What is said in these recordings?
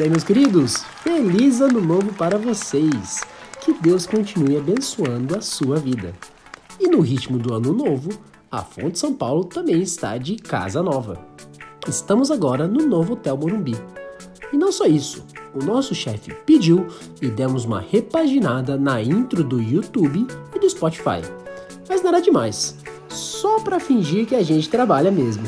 isso aí, meus queridos. Feliz ano novo para vocês. Que Deus continue abençoando a sua vida. E no ritmo do ano novo, a Fonte São Paulo também está de casa nova. Estamos agora no novo Hotel Morumbi. E não só isso, o nosso chefe pediu e demos uma repaginada na intro do YouTube e do Spotify. Mas nada demais, só para fingir que a gente trabalha mesmo.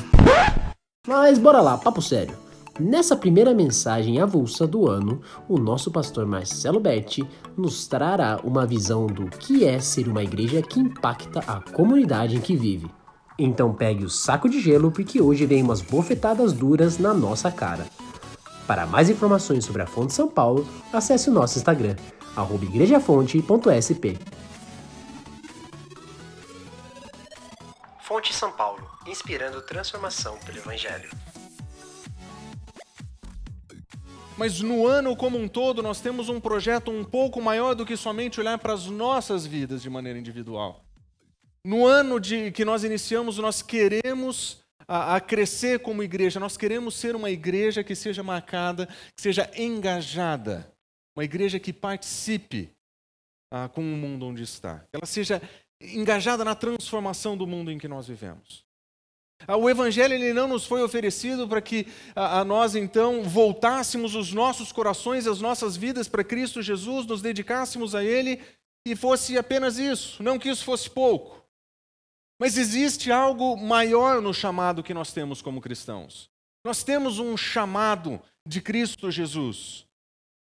Mas bora lá, papo sério. Nessa primeira mensagem avulsa do ano, o nosso pastor Marcelo Berti nos trará uma visão do que é ser uma igreja que impacta a comunidade em que vive. Então pegue o saco de gelo porque hoje vem umas bofetadas duras na nossa cara. Para mais informações sobre a Fonte São Paulo, acesse o nosso Instagram, igrejafonte.sp. Fonte São Paulo, inspirando transformação pelo Evangelho. Mas no ano como um todo, nós temos um projeto um pouco maior do que somente olhar para as nossas vidas de maneira individual. No ano de que nós iniciamos, nós queremos a, a, crescer como igreja, nós queremos ser uma igreja que seja marcada, que seja engajada, uma igreja que participe ah, com o mundo onde está, ela seja engajada na transformação do mundo em que nós vivemos. Ah, o Evangelho ele não nos foi oferecido para que a, a, nós então voltássemos os nossos corações, as nossas vidas para Cristo Jesus, nos dedicássemos a Ele e fosse apenas isso, não que isso fosse pouco. Mas existe algo maior no chamado que nós temos como cristãos. Nós temos um chamado de Cristo Jesus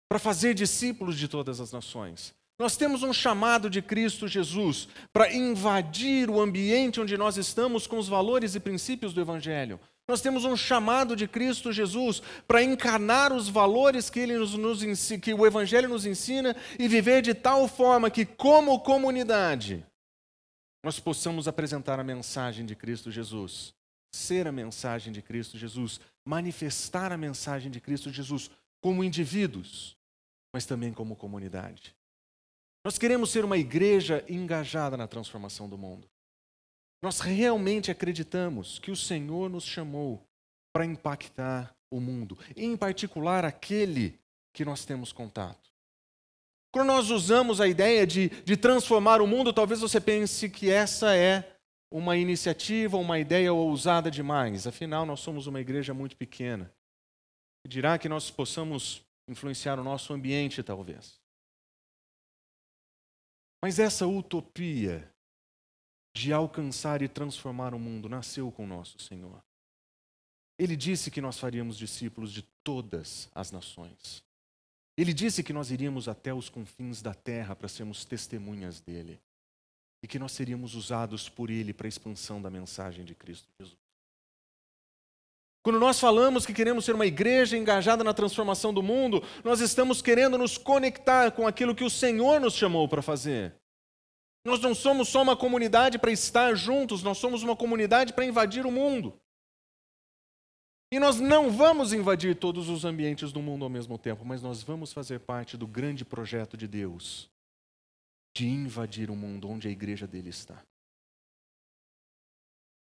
para fazer discípulos de todas as nações. Nós temos um chamado de Cristo Jesus para invadir o ambiente onde nós estamos com os valores e princípios do Evangelho. Nós temos um chamado de Cristo Jesus para encarnar os valores que, ele nos, nos, que o Evangelho nos ensina e viver de tal forma que, como comunidade, nós possamos apresentar a mensagem de Cristo Jesus, ser a mensagem de Cristo Jesus, manifestar a mensagem de Cristo Jesus como indivíduos, mas também como comunidade. Nós queremos ser uma igreja engajada na transformação do mundo. Nós realmente acreditamos que o Senhor nos chamou para impactar o mundo, em particular aquele que nós temos contato. Quando nós usamos a ideia de, de transformar o mundo, talvez você pense que essa é uma iniciativa, uma ideia ousada demais. Afinal, nós somos uma igreja muito pequena. Dirá que nós possamos influenciar o nosso ambiente, talvez. Mas essa utopia de alcançar e transformar o mundo nasceu com nosso Senhor. Ele disse que nós faríamos discípulos de todas as nações. Ele disse que nós iríamos até os confins da terra para sermos testemunhas dele e que nós seríamos usados por ele para a expansão da mensagem de Cristo Jesus. Quando nós falamos que queremos ser uma igreja engajada na transformação do mundo, nós estamos querendo nos conectar com aquilo que o Senhor nos chamou para fazer. Nós não somos só uma comunidade para estar juntos, nós somos uma comunidade para invadir o mundo. E nós não vamos invadir todos os ambientes do mundo ao mesmo tempo, mas nós vamos fazer parte do grande projeto de Deus de invadir o mundo onde a igreja dele está.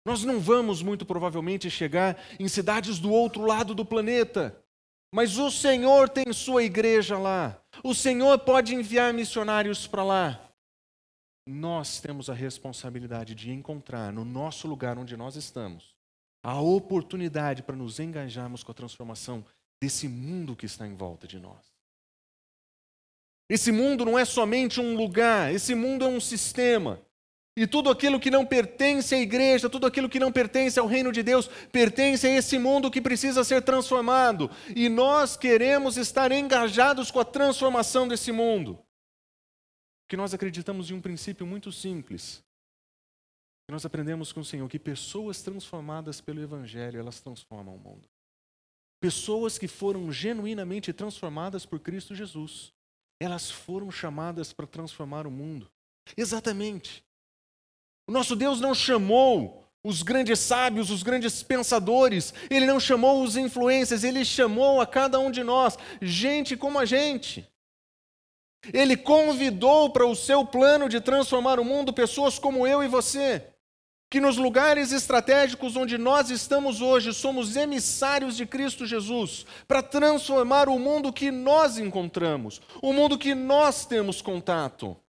Nós não vamos, muito provavelmente, chegar em cidades do outro lado do planeta, mas o Senhor tem sua igreja lá. O Senhor pode enviar missionários para lá. Nós temos a responsabilidade de encontrar no nosso lugar onde nós estamos a oportunidade para nos engajarmos com a transformação desse mundo que está em volta de nós. Esse mundo não é somente um lugar, esse mundo é um sistema. E tudo aquilo que não pertence à igreja, tudo aquilo que não pertence ao reino de Deus, pertence a esse mundo que precisa ser transformado. E nós queremos estar engajados com a transformação desse mundo. Que nós acreditamos em um princípio muito simples. Nós aprendemos com o Senhor que pessoas transformadas pelo Evangelho, elas transformam o mundo. Pessoas que foram genuinamente transformadas por Cristo Jesus, elas foram chamadas para transformar o mundo. Exatamente. O nosso Deus não chamou os grandes sábios, os grandes pensadores, Ele não chamou os influências, Ele chamou a cada um de nós, gente como a gente. Ele convidou para o seu plano de transformar o mundo pessoas como eu e você. que nos lugares estratégicos onde nós estamos hoje somos emissários de Cristo Jesus para transformar o mundo que nós encontramos, o mundo que nós temos contato.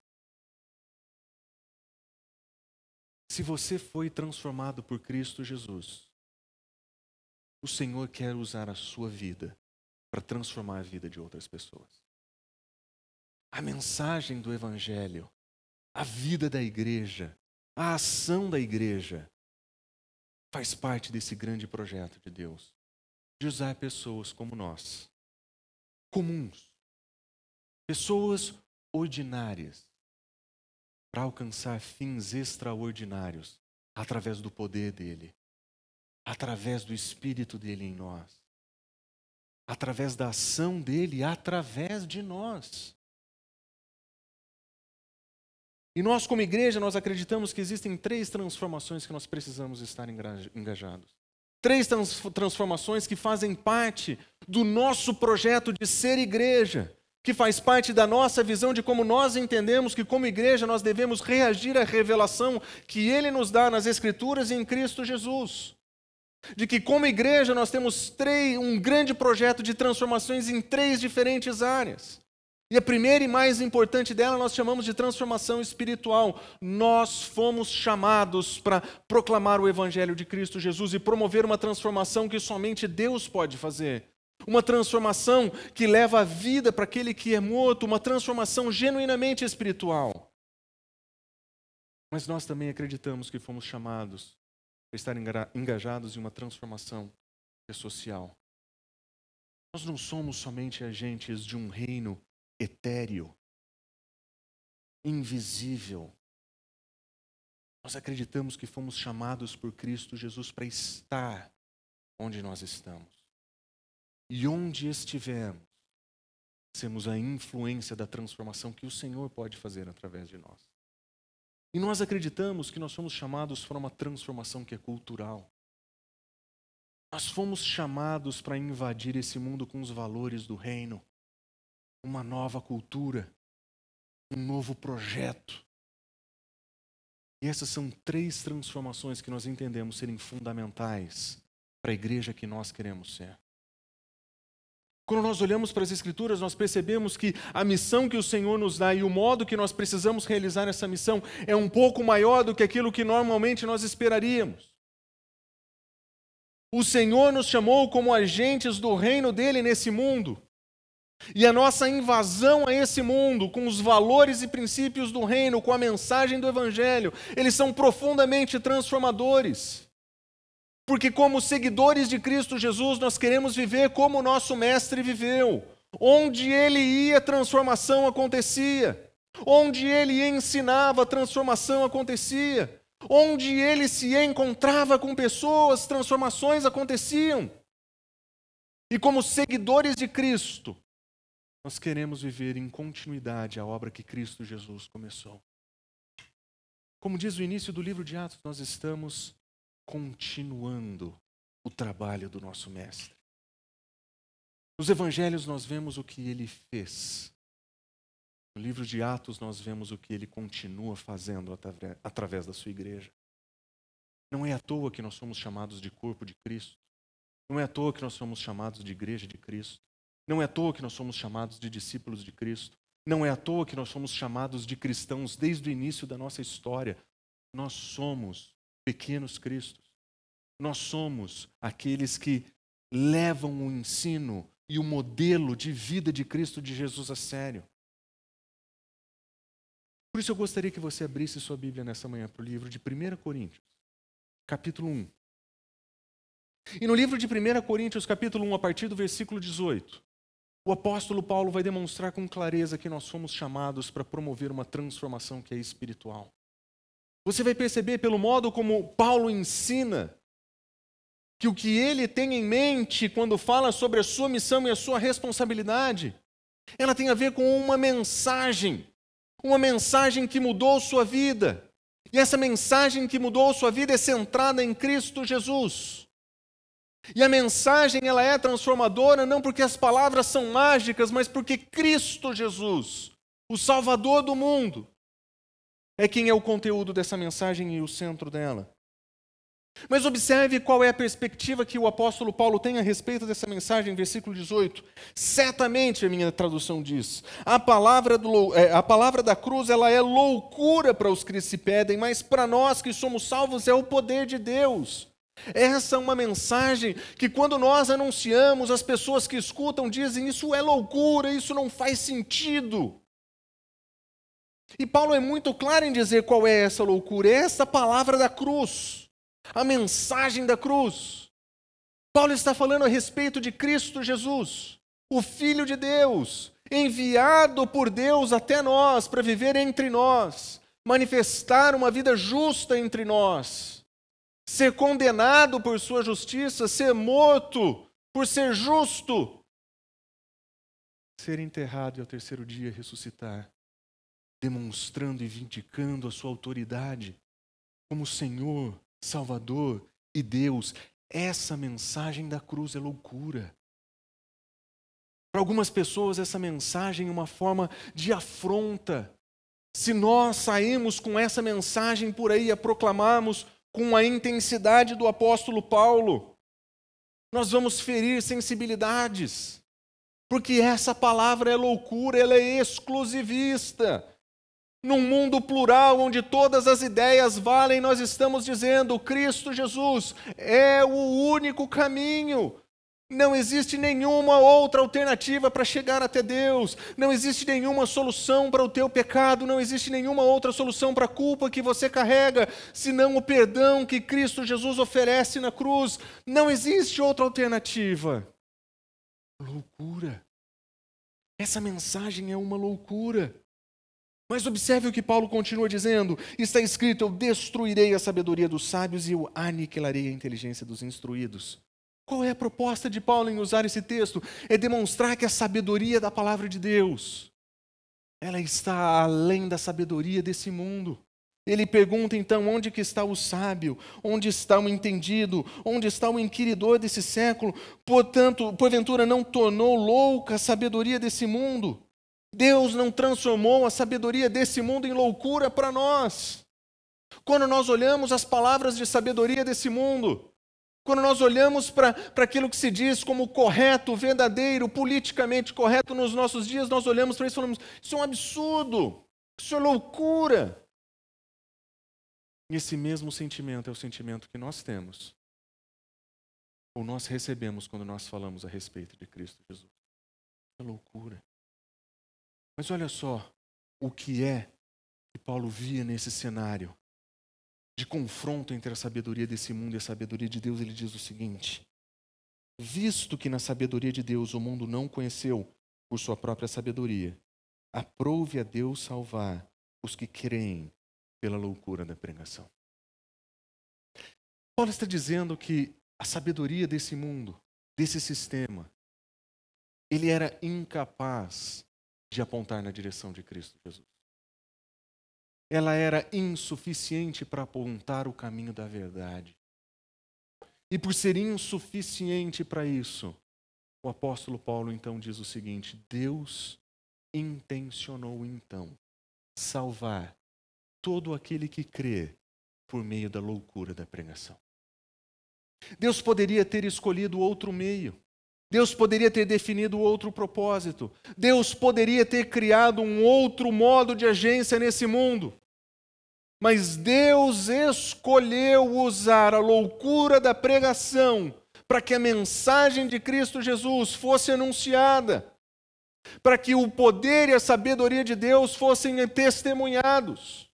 Se você foi transformado por Cristo Jesus, o Senhor quer usar a sua vida para transformar a vida de outras pessoas. A mensagem do Evangelho, a vida da igreja, a ação da igreja faz parte desse grande projeto de Deus de usar pessoas como nós, comuns, pessoas ordinárias, para alcançar fins extraordinários através do poder dele, através do Espírito dele em nós, através da ação dele através de nós. E nós, como igreja, nós acreditamos que existem três transformações que nós precisamos estar engajados. Três transformações que fazem parte do nosso projeto de ser igreja, que faz parte da nossa visão de como nós entendemos que, como igreja, nós devemos reagir à revelação que Ele nos dá nas Escrituras e em Cristo Jesus. De que, como igreja, nós temos três, um grande projeto de transformações em três diferentes áreas. E a primeira e mais importante dela nós chamamos de transformação espiritual. Nós fomos chamados para proclamar o Evangelho de Cristo Jesus e promover uma transformação que somente Deus pode fazer. Uma transformação que leva a vida para aquele que é morto, uma transformação genuinamente espiritual. Mas nós também acreditamos que fomos chamados para estar engajados em uma transformação social. Nós não somos somente agentes de um reino etéreo, invisível. Nós acreditamos que fomos chamados por Cristo Jesus para estar onde nós estamos. E onde estivermos, sermos a influência da transformação que o Senhor pode fazer através de nós. E nós acreditamos que nós somos chamados para uma transformação que é cultural. Nós fomos chamados para invadir esse mundo com os valores do reino uma nova cultura, um novo projeto. E essas são três transformações que nós entendemos serem fundamentais para a igreja que nós queremos ser. Quando nós olhamos para as Escrituras, nós percebemos que a missão que o Senhor nos dá e o modo que nós precisamos realizar essa missão é um pouco maior do que aquilo que normalmente nós esperaríamos. O Senhor nos chamou como agentes do reino dele nesse mundo. E a nossa invasão a esse mundo, com os valores e princípios do reino, com a mensagem do Evangelho, eles são profundamente transformadores. Porque, como seguidores de Cristo Jesus, nós queremos viver como o nosso Mestre viveu. Onde ele ia, transformação acontecia. Onde ele ensinava, transformação acontecia. Onde ele se encontrava com pessoas, transformações aconteciam. E como seguidores de Cristo, nós queremos viver em continuidade a obra que Cristo Jesus começou. Como diz o início do livro de Atos, nós estamos continuando o trabalho do nosso Mestre. Nos evangelhos nós vemos o que ele fez. No livro de Atos nós vemos o que ele continua fazendo através da sua igreja. Não é à toa que nós somos chamados de corpo de Cristo. Não é à toa que nós somos chamados de igreja de Cristo. Não é à toa que nós somos chamados de discípulos de Cristo. Não é à toa que nós somos chamados de cristãos desde o início da nossa história. Nós somos pequenos Cristos. Nós somos aqueles que levam o ensino e o modelo de vida de Cristo de Jesus a sério. Por isso eu gostaria que você abrisse sua Bíblia nessa manhã para o livro de 1 Coríntios, capítulo 1. E no livro de 1 Coríntios, capítulo 1, a partir do versículo 18, o apóstolo Paulo vai demonstrar com clareza que nós somos chamados para promover uma transformação que é espiritual. Você vai perceber pelo modo como Paulo ensina que o que ele tem em mente quando fala sobre a sua missão e a sua responsabilidade, ela tem a ver com uma mensagem, uma mensagem que mudou sua vida. E essa mensagem que mudou sua vida é centrada em Cristo Jesus. E a mensagem ela é transformadora não porque as palavras são mágicas, mas porque Cristo Jesus, o Salvador do mundo, é quem é o conteúdo dessa mensagem e o centro dela. Mas observe qual é a perspectiva que o apóstolo Paulo tem a respeito dessa mensagem, versículo 18. Certamente, a minha tradução diz, a palavra, do, é, a palavra da cruz ela é loucura para os que se pedem, mas para nós que somos salvos é o poder de Deus. Essa é uma mensagem que, quando nós anunciamos, as pessoas que escutam dizem: Isso é loucura, isso não faz sentido. E Paulo é muito claro em dizer qual é essa loucura: é essa palavra da cruz a mensagem da cruz. Paulo está falando a respeito de Cristo Jesus, o Filho de Deus, enviado por Deus até nós para viver entre nós, manifestar uma vida justa entre nós, ser condenado por sua justiça, ser morto por ser justo, ser enterrado e ao terceiro dia ressuscitar, demonstrando e vindicando a sua autoridade como Senhor Salvador e Deus. Essa mensagem da cruz é loucura. Para algumas pessoas, essa mensagem é uma forma de afronta. Se nós saímos com essa mensagem por aí a proclamarmos com a intensidade do apóstolo Paulo, nós vamos ferir sensibilidades, porque essa palavra é loucura, ela é exclusivista. Num mundo plural, onde todas as ideias valem, nós estamos dizendo: Cristo Jesus é o único caminho. Não existe nenhuma outra alternativa para chegar até Deus. Não existe nenhuma solução para o teu pecado. Não existe nenhuma outra solução para a culpa que você carrega, senão o perdão que Cristo Jesus oferece na cruz. Não existe outra alternativa. Loucura. Essa mensagem é uma loucura. Mas observe o que Paulo continua dizendo: está escrito: Eu destruirei a sabedoria dos sábios e eu aniquilarei a inteligência dos instruídos. Qual é a proposta de Paulo em usar esse texto? É demonstrar que a sabedoria da palavra de Deus, ela está além da sabedoria desse mundo. Ele pergunta então onde que está o sábio, onde está o entendido, onde está o inquiridor desse século, portanto, porventura não tornou louca a sabedoria desse mundo. Deus não transformou a sabedoria desse mundo em loucura para nós. Quando nós olhamos as palavras de sabedoria desse mundo, quando nós olhamos para aquilo que se diz como correto, verdadeiro, politicamente correto nos nossos dias, nós olhamos para isso e falamos: isso é um absurdo, isso é loucura. E esse mesmo sentimento é o sentimento que nós temos, ou nós recebemos quando nós falamos a respeito de Cristo Jesus. É loucura. Mas olha só o que é que Paulo via nesse cenário de confronto entre a sabedoria desse mundo e a sabedoria de Deus. Ele diz o seguinte: Visto que na sabedoria de Deus o mundo não conheceu por sua própria sabedoria, aprove a Deus salvar os que creem pela loucura da pregação. Paulo está dizendo que a sabedoria desse mundo, desse sistema, ele era incapaz de apontar na direção de Cristo Jesus. Ela era insuficiente para apontar o caminho da verdade. E por ser insuficiente para isso, o apóstolo Paulo então diz o seguinte: Deus intencionou então salvar todo aquele que crê por meio da loucura da pregação. Deus poderia ter escolhido outro meio. Deus poderia ter definido outro propósito. Deus poderia ter criado um outro modo de agência nesse mundo. Mas Deus escolheu usar a loucura da pregação para que a mensagem de Cristo Jesus fosse anunciada, para que o poder e a sabedoria de Deus fossem testemunhados.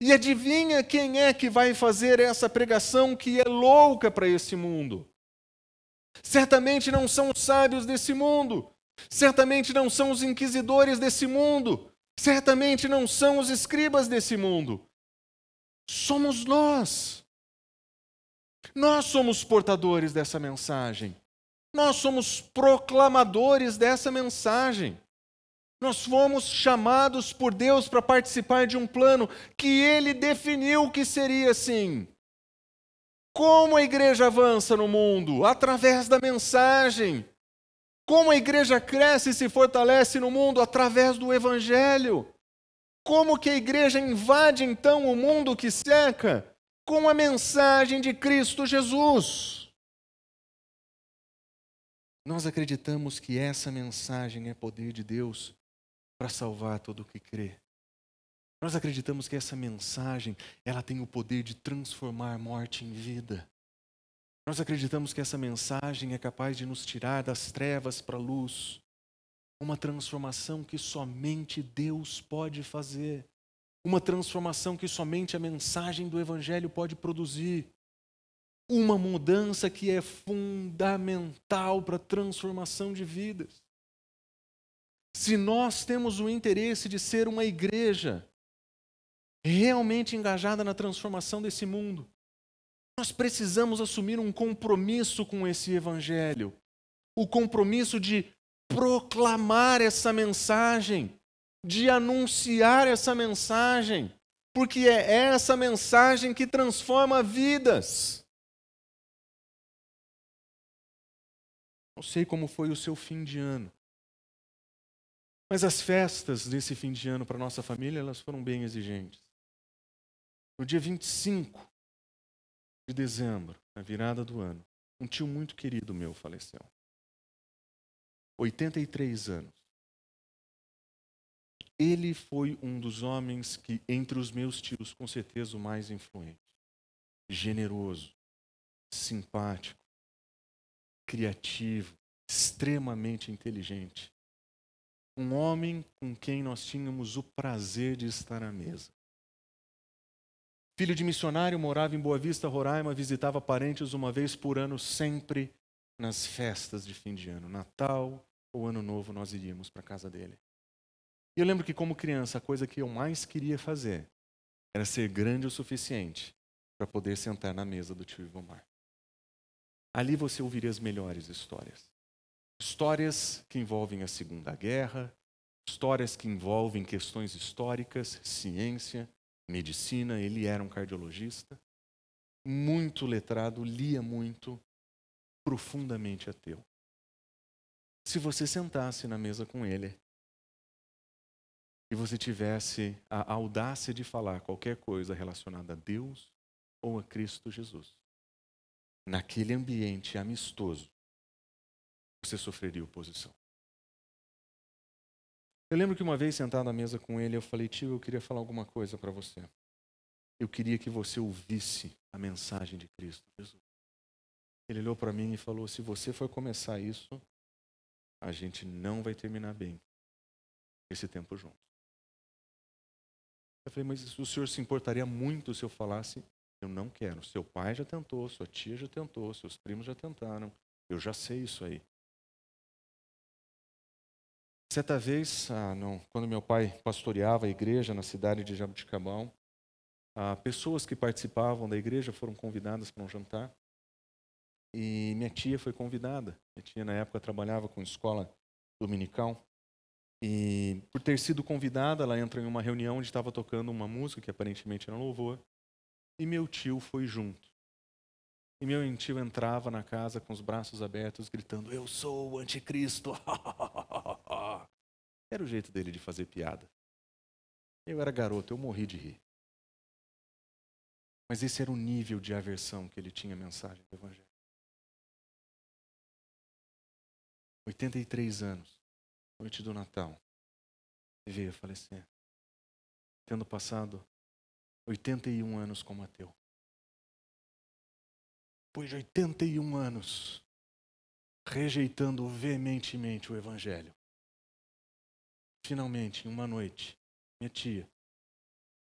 E adivinha quem é que vai fazer essa pregação que é louca para esse mundo? Certamente não são os sábios desse mundo. Certamente não são os inquisidores desse mundo. Certamente não são os escribas desse mundo. Somos nós. Nós somos portadores dessa mensagem. Nós somos proclamadores dessa mensagem. Nós fomos chamados por Deus para participar de um plano que Ele definiu que seria assim. Como a igreja avança no mundo? Através da mensagem. Como a igreja cresce e se fortalece no mundo? Através do evangelho. Como que a igreja invade então o mundo que seca? com a mensagem de Cristo Jesus. Nós acreditamos que essa mensagem é poder de Deus para salvar todo o que crê. Nós acreditamos que essa mensagem, ela tem o poder de transformar morte em vida. Nós acreditamos que essa mensagem é capaz de nos tirar das trevas para a luz. Uma transformação que somente Deus pode fazer. Uma transformação que somente a mensagem do Evangelho pode produzir. Uma mudança que é fundamental para a transformação de vidas. Se nós temos o interesse de ser uma igreja realmente engajada na transformação desse mundo, nós precisamos assumir um compromisso com esse evangelho. O compromisso de proclamar essa mensagem, de anunciar essa mensagem, porque é essa mensagem que transforma vidas. Não sei como foi o seu fim de ano. Mas as festas desse fim de ano para nossa família, elas foram bem exigentes. No dia 25 de dezembro, na virada do ano, um tio muito querido meu faleceu. 83 anos. Ele foi um dos homens que, entre os meus tios, com certeza o mais influente. Generoso, simpático, criativo, extremamente inteligente. Um homem com quem nós tínhamos o prazer de estar à mesa. Filho de missionário, morava em Boa Vista, Roraima, visitava parentes uma vez por ano, sempre nas festas de fim de ano. Natal ou Ano Novo, nós iríamos para a casa dele. E eu lembro que, como criança, a coisa que eu mais queria fazer era ser grande o suficiente para poder sentar na mesa do tio Ivomar. Ali você ouviria as melhores histórias. Histórias que envolvem a Segunda Guerra, histórias que envolvem questões históricas, ciência, medicina, ele era um cardiologista, muito letrado, lia muito, profundamente ateu. Se você sentasse na mesa com ele e você tivesse a audácia de falar qualquer coisa relacionada a Deus ou a Cristo Jesus, naquele ambiente amistoso, você sofreria oposição. Eu lembro que uma vez sentado à mesa com ele, eu falei, tio, eu queria falar alguma coisa para você. Eu queria que você ouvisse a mensagem de Cristo Jesus. Ele olhou para mim e falou: se você for começar isso, a gente não vai terminar bem esse tempo junto. Eu falei, mas o senhor se importaria muito se eu falasse? Eu não quero. Seu pai já tentou, sua tia já tentou, seus primos já tentaram. Eu já sei isso aí. Certa vez, ah, não, quando meu pai pastoreava a igreja na cidade de Jabuticabal, ah, pessoas que participavam da igreja foram convidadas para um jantar. E minha tia foi convidada. Minha tia, na época, trabalhava com escola dominical. E por ter sido convidada, ela entra em uma reunião onde estava tocando uma música que aparentemente era louvor. E meu tio foi junto. E meu tio entrava na casa com os braços abertos, gritando: Eu sou o anticristo. Era o jeito dele de fazer piada. Eu era garoto, eu morri de rir. Mas esse era o nível de aversão que ele tinha à mensagem do Evangelho. 83 anos, noite do Natal, veio a falecer, tendo passado 81 anos como ateu. Depois de 81 anos, rejeitando veementemente o Evangelho, Finalmente, em uma noite, minha tia,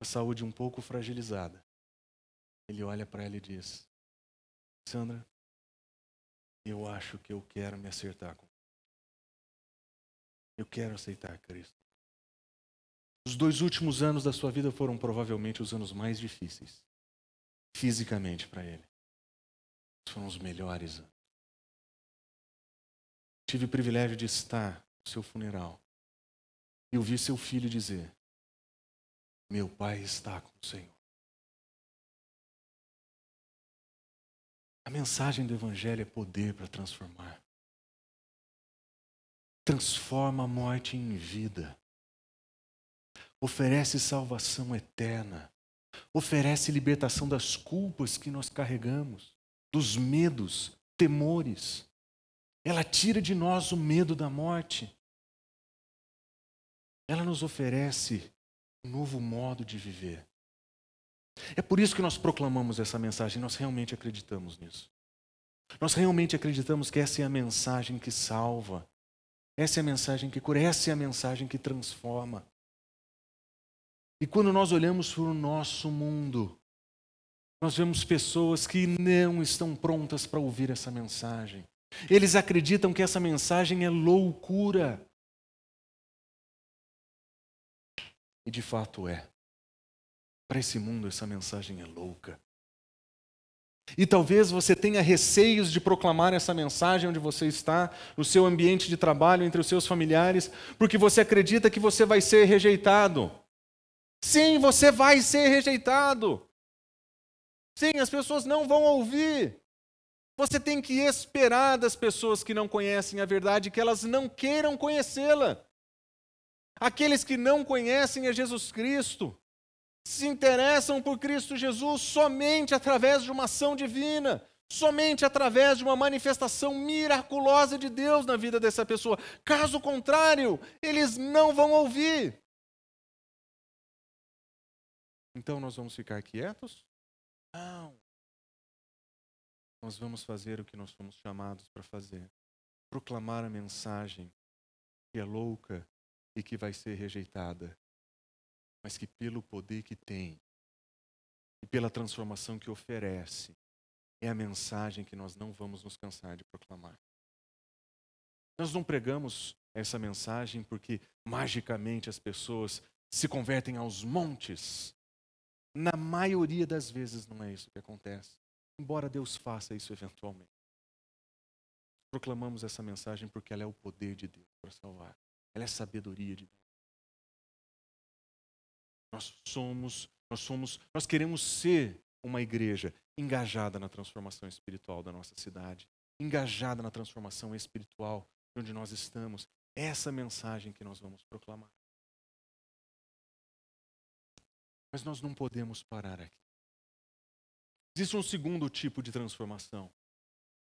a saúde um pouco fragilizada, ele olha para ela e diz: Sandra, eu acho que eu quero me acertar com. Eu quero aceitar Cristo. Os dois últimos anos da sua vida foram provavelmente os anos mais difíceis, fisicamente para ele. Foram os melhores anos. Tive o privilégio de estar no seu funeral e ouvir seu filho dizer: Meu pai está com o Senhor. A mensagem do Evangelho é poder para transformar. Transforma a morte em vida. Oferece salvação eterna. oferece libertação das culpas que nós carregamos, dos medos, temores. Ela tira de nós o medo da morte. Ela nos oferece um novo modo de viver. É por isso que nós proclamamos essa mensagem, nós realmente acreditamos nisso. Nós realmente acreditamos que essa é a mensagem que salva, essa é a mensagem que cura, essa é a mensagem que transforma. E quando nós olhamos para o nosso mundo, nós vemos pessoas que não estão prontas para ouvir essa mensagem. Eles acreditam que essa mensagem é loucura. E de fato é. Para esse mundo, essa mensagem é louca. E talvez você tenha receios de proclamar essa mensagem onde você está, no seu ambiente de trabalho, entre os seus familiares, porque você acredita que você vai ser rejeitado. Sim, você vai ser rejeitado. Sim, as pessoas não vão ouvir. Você tem que esperar das pessoas que não conhecem a verdade que elas não queiram conhecê-la. Aqueles que não conhecem a Jesus Cristo se interessam por Cristo Jesus somente através de uma ação divina, somente através de uma manifestação miraculosa de Deus na vida dessa pessoa. Caso contrário, eles não vão ouvir. Então nós vamos ficar quietos? Não. Nós vamos fazer o que nós fomos chamados para fazer: proclamar a mensagem que é louca e que vai ser rejeitada, mas que pelo poder que tem e pela transformação que oferece, é a mensagem que nós não vamos nos cansar de proclamar. Nós não pregamos essa mensagem porque magicamente as pessoas se convertem aos montes. Na maioria das vezes não é isso que acontece, embora Deus faça isso eventualmente. Proclamamos essa mensagem porque ela é o poder de Deus para salvar. Ela é sabedoria de Deus. Nós somos, nós somos, nós queremos ser uma igreja engajada na transformação espiritual da nossa cidade, engajada na transformação espiritual de onde nós estamos. Essa mensagem que nós vamos proclamar. Mas nós não podemos parar aqui. Existe um segundo tipo de transformação.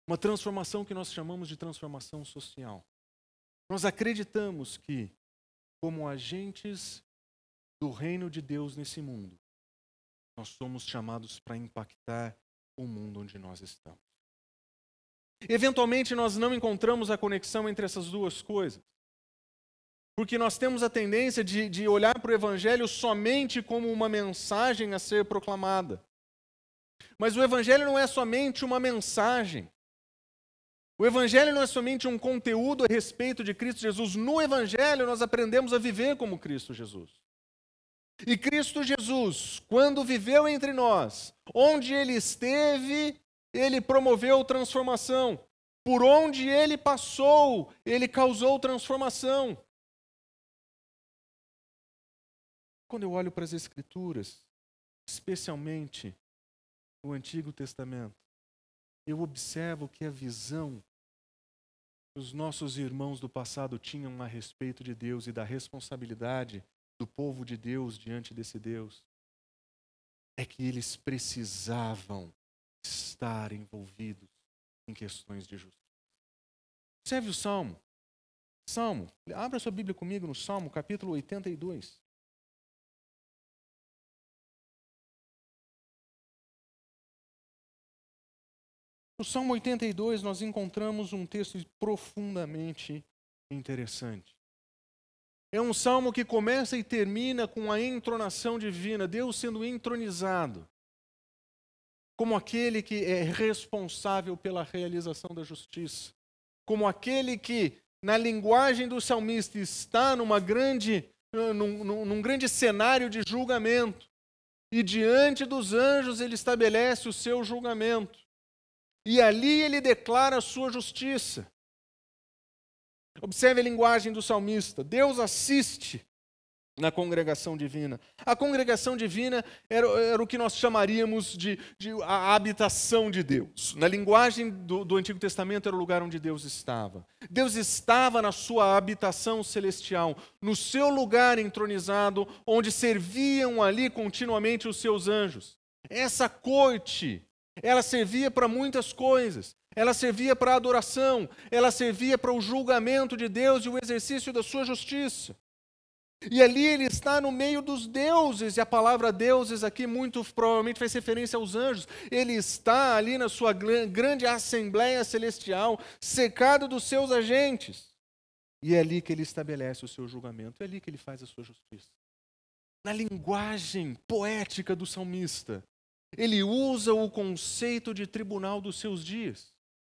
Uma transformação que nós chamamos de transformação social. Nós acreditamos que, como agentes do reino de Deus nesse mundo, nós somos chamados para impactar o mundo onde nós estamos. Eventualmente, nós não encontramos a conexão entre essas duas coisas. Porque nós temos a tendência de, de olhar para o Evangelho somente como uma mensagem a ser proclamada. Mas o Evangelho não é somente uma mensagem. O Evangelho não é somente um conteúdo a respeito de Cristo Jesus. No Evangelho, nós aprendemos a viver como Cristo Jesus. E Cristo Jesus, quando viveu entre nós, onde ele esteve, ele promoveu transformação. Por onde ele passou, ele causou transformação. Quando eu olho para as Escrituras, especialmente no Antigo Testamento, eu observo que a visão os nossos irmãos do passado tinham a respeito de Deus e da responsabilidade do povo de Deus diante desse Deus é que eles precisavam estar envolvidos em questões de justiça. Observe o Salmo. Salmo, abra sua Bíblia comigo no Salmo, capítulo 82. No Salmo 82, nós encontramos um texto profundamente interessante. É um salmo que começa e termina com a entronação divina, Deus sendo entronizado, como aquele que é responsável pela realização da justiça, como aquele que, na linguagem do salmista, está numa grande, num, num, num grande cenário de julgamento, e diante dos anjos ele estabelece o seu julgamento, e ali ele declara a sua justiça. Observe a linguagem do salmista. Deus assiste na congregação divina. A congregação divina era, era o que nós chamaríamos de, de, a habitação de Deus. Na linguagem do, do Antigo Testamento, era o lugar onde Deus estava. Deus estava na sua habitação celestial, no seu lugar entronizado, onde serviam ali continuamente os seus anjos. Essa corte, ela servia para muitas coisas. Ela servia para a adoração, ela servia para o julgamento de Deus e o exercício da sua justiça. E ali ele está no meio dos deuses, e a palavra deuses aqui muito provavelmente faz referência aos anjos. Ele está ali na sua grande assembleia celestial, secado dos seus agentes. E é ali que ele estabelece o seu julgamento, é ali que ele faz a sua justiça. Na linguagem poética do salmista, ele usa o conceito de tribunal dos seus dias.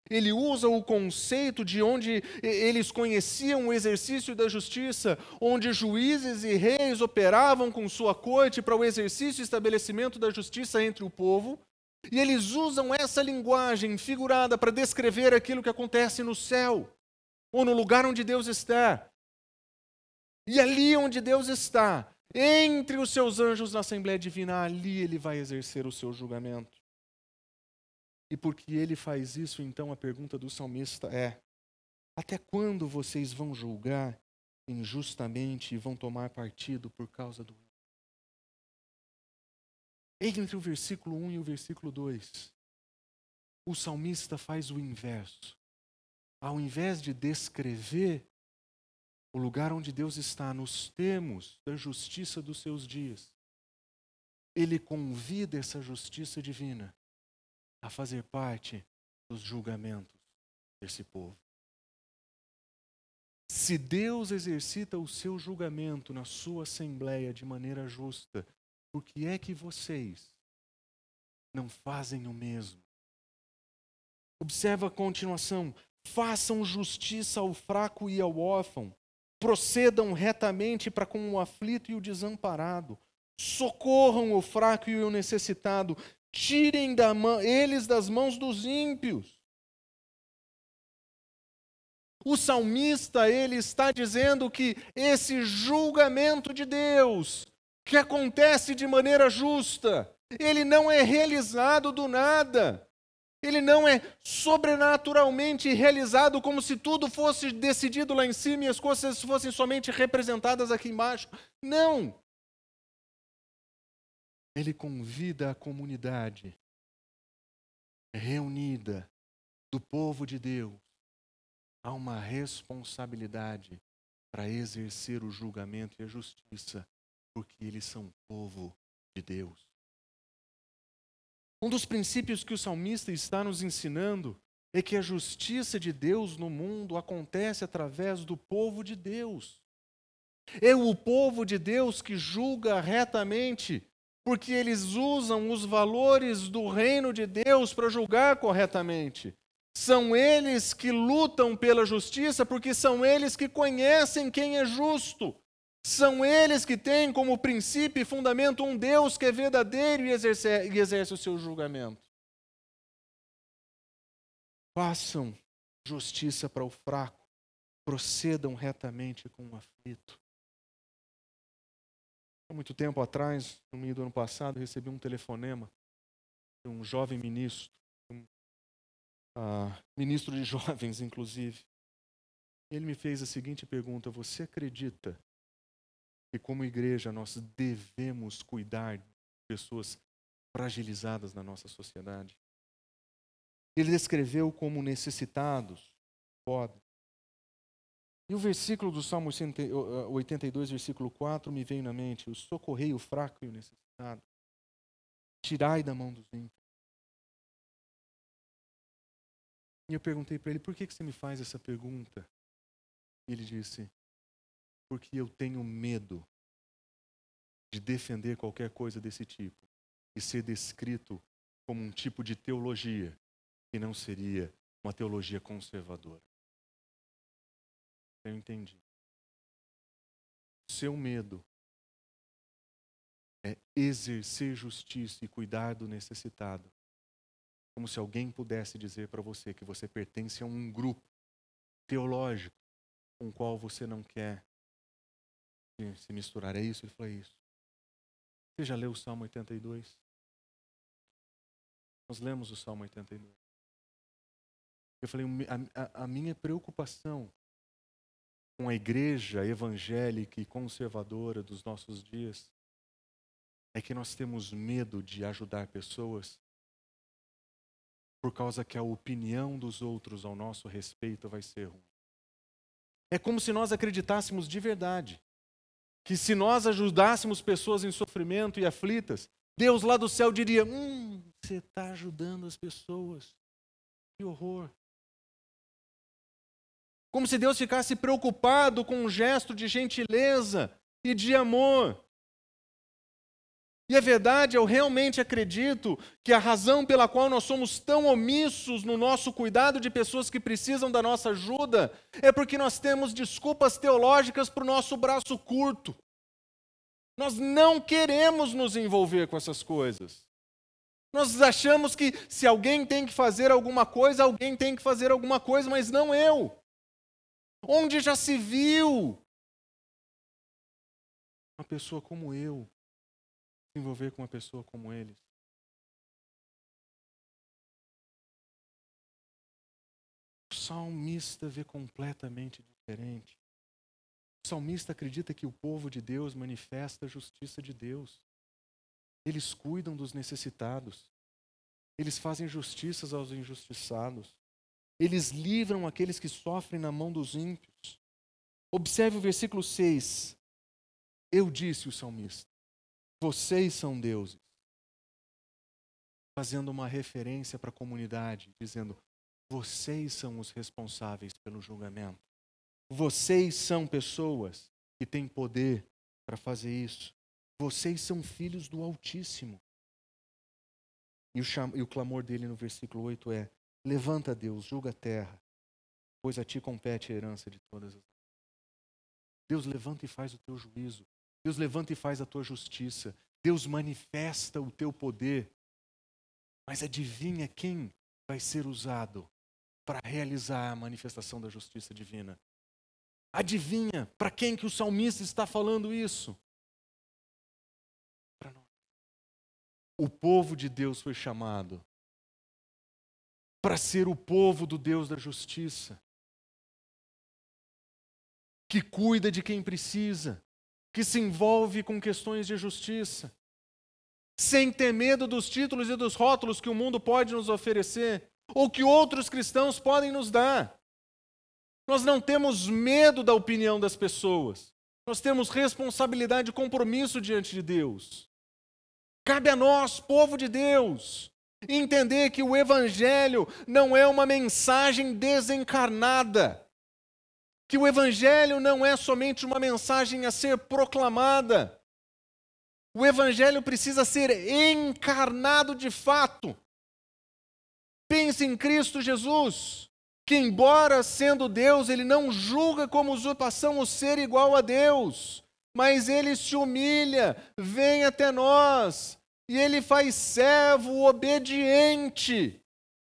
Ele usa o conceito de onde eles conheciam o exercício da justiça, onde juízes e reis operavam com sua corte para o exercício e estabelecimento da justiça entre o povo. E eles usam essa linguagem figurada para descrever aquilo que acontece no céu, ou no lugar onde Deus está. E ali onde Deus está, entre os seus anjos na Assembleia Divina, ali ele vai exercer o seu julgamento. E porque ele faz isso, então a pergunta do salmista é: até quando vocês vão julgar injustamente e vão tomar partido por causa do entre o versículo 1 e o versículo 2, o salmista faz o inverso. Ao invés de descrever o lugar onde Deus está nos termos da justiça dos seus dias, ele convida essa justiça divina a fazer parte dos julgamentos desse povo. Se Deus exercita o seu julgamento na sua assembleia de maneira justa, por que é que vocês não fazem o mesmo? Observa a continuação. Façam justiça ao fraco e ao órfão. Procedam retamente para com o aflito e o desamparado. Socorram o fraco e o necessitado tirem da mão, eles das mãos dos ímpios. O salmista, ele está dizendo que esse julgamento de Deus, que acontece de maneira justa, ele não é realizado do nada. Ele não é sobrenaturalmente realizado como se tudo fosse decidido lá em cima e as coisas fossem somente representadas aqui embaixo. Não ele convida a comunidade reunida do povo de Deus a uma responsabilidade para exercer o julgamento e a justiça, porque eles são povo de Deus. Um dos princípios que o salmista está nos ensinando é que a justiça de Deus no mundo acontece através do povo de Deus. É o povo de Deus que julga retamente porque eles usam os valores do reino de Deus para julgar corretamente. São eles que lutam pela justiça, porque são eles que conhecem quem é justo. São eles que têm como princípio e fundamento um Deus que é verdadeiro e exerce, e exerce o seu julgamento. Façam justiça para o fraco, procedam retamente com o aflito. Há muito tempo atrás, no meio do ano passado, recebi um telefonema de um jovem ministro, um uh, ministro de jovens, inclusive. Ele me fez a seguinte pergunta: Você acredita que, como igreja, nós devemos cuidar de pessoas fragilizadas na nossa sociedade? Ele descreveu como necessitados, pobres, e o versículo do Salmo 82, versículo 4, me veio na mente: O socorrei o fraco e o necessitado, tirai da mão dos ímpios. E eu perguntei para ele: Por que, que você me faz essa pergunta? E ele disse: Porque eu tenho medo de defender qualquer coisa desse tipo e ser descrito como um tipo de teologia que não seria uma teologia conservadora. Eu entendi. Seu medo é exercer justiça e cuidar do necessitado. Como se alguém pudesse dizer para você que você pertence a um grupo teológico com o qual você não quer se misturar. É isso? Ele falou, é isso. Você já leu o Salmo 82? Nós lemos o Salmo 82. Eu falei, a, a minha preocupação com a igreja evangélica e conservadora dos nossos dias é que nós temos medo de ajudar pessoas por causa que a opinião dos outros ao nosso respeito vai ser ruim. É como se nós acreditássemos de verdade que se nós ajudássemos pessoas em sofrimento e aflitas, Deus lá do céu diria: Hum, você está ajudando as pessoas. Que horror. Como se Deus ficasse preocupado com um gesto de gentileza e de amor. E a verdade, eu realmente acredito que a razão pela qual nós somos tão omissos no nosso cuidado de pessoas que precisam da nossa ajuda é porque nós temos desculpas teológicas para o nosso braço curto. Nós não queremos nos envolver com essas coisas. Nós achamos que se alguém tem que fazer alguma coisa, alguém tem que fazer alguma coisa, mas não eu. Onde já se viu uma pessoa como eu se envolver com uma pessoa como eles? O salmista vê completamente diferente. O salmista acredita que o povo de Deus manifesta a justiça de Deus. Eles cuidam dos necessitados. Eles fazem justiças aos injustiçados. Eles livram aqueles que sofrem na mão dos ímpios. Observe o versículo 6. Eu disse o salmista: Vocês são deuses. Fazendo uma referência para a comunidade, dizendo: Vocês são os responsáveis pelo julgamento. Vocês são pessoas que têm poder para fazer isso. Vocês são filhos do Altíssimo. E o, cham... e o clamor dele no versículo 8 é: Levanta, Deus, julga a terra, pois a ti compete a herança de todas as. Deus levanta e faz o teu juízo. Deus levanta e faz a tua justiça. Deus manifesta o teu poder. Mas adivinha quem vai ser usado para realizar a manifestação da justiça divina? Adivinha para quem que o salmista está falando isso? Para nós. O povo de Deus foi chamado para ser o povo do Deus da justiça, que cuida de quem precisa, que se envolve com questões de justiça, sem ter medo dos títulos e dos rótulos que o mundo pode nos oferecer, ou que outros cristãos podem nos dar. Nós não temos medo da opinião das pessoas. Nós temos responsabilidade e compromisso diante de Deus. Cabe a nós, povo de Deus, entender que o Evangelho não é uma mensagem desencarnada. Que o Evangelho não é somente uma mensagem a ser proclamada. O Evangelho precisa ser encarnado de fato. Pense em Cristo Jesus que, embora sendo Deus, ele não julga como usurpação o ser igual a Deus, mas ele se humilha, vem até nós, e ele faz servo obediente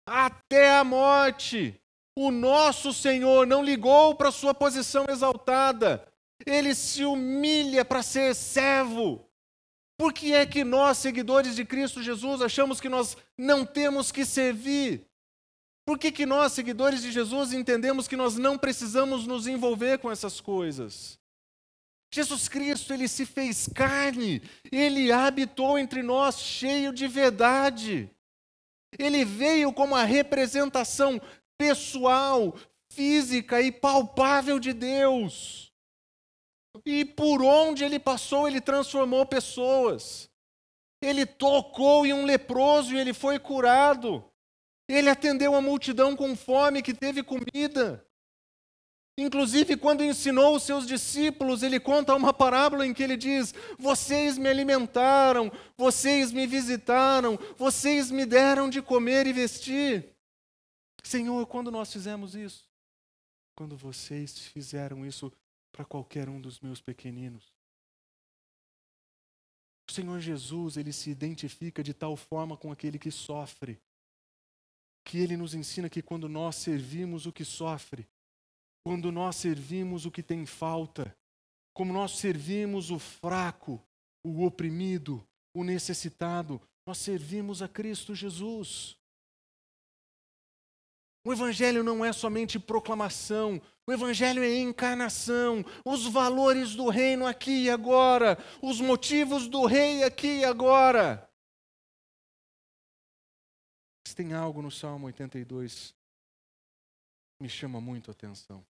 até a morte. O nosso Senhor não ligou para sua posição exaltada, ele se humilha para ser servo. Por que é que nós, seguidores de Cristo Jesus, achamos que nós não temos que servir? Por que, que nós, seguidores de Jesus, entendemos que nós não precisamos nos envolver com essas coisas? Jesus Cristo, ele se fez carne, ele habitou entre nós cheio de verdade. Ele veio como a representação pessoal, física e palpável de Deus. E por onde ele passou, ele transformou pessoas. Ele tocou em um leproso e ele foi curado. Ele atendeu a multidão com fome que teve comida. Inclusive, quando ensinou os seus discípulos, ele conta uma parábola em que ele diz: Vocês me alimentaram, vocês me visitaram, vocês me deram de comer e vestir. Senhor, quando nós fizemos isso? Quando vocês fizeram isso para qualquer um dos meus pequeninos. O Senhor Jesus, ele se identifica de tal forma com aquele que sofre, que ele nos ensina que quando nós servimos o que sofre, quando nós servimos o que tem falta, como nós servimos o fraco, o oprimido, o necessitado, nós servimos a Cristo Jesus. O Evangelho não é somente proclamação, o Evangelho é encarnação, os valores do reino aqui e agora, os motivos do rei aqui e agora. Mas tem algo no Salmo 82 que me chama muito a atenção.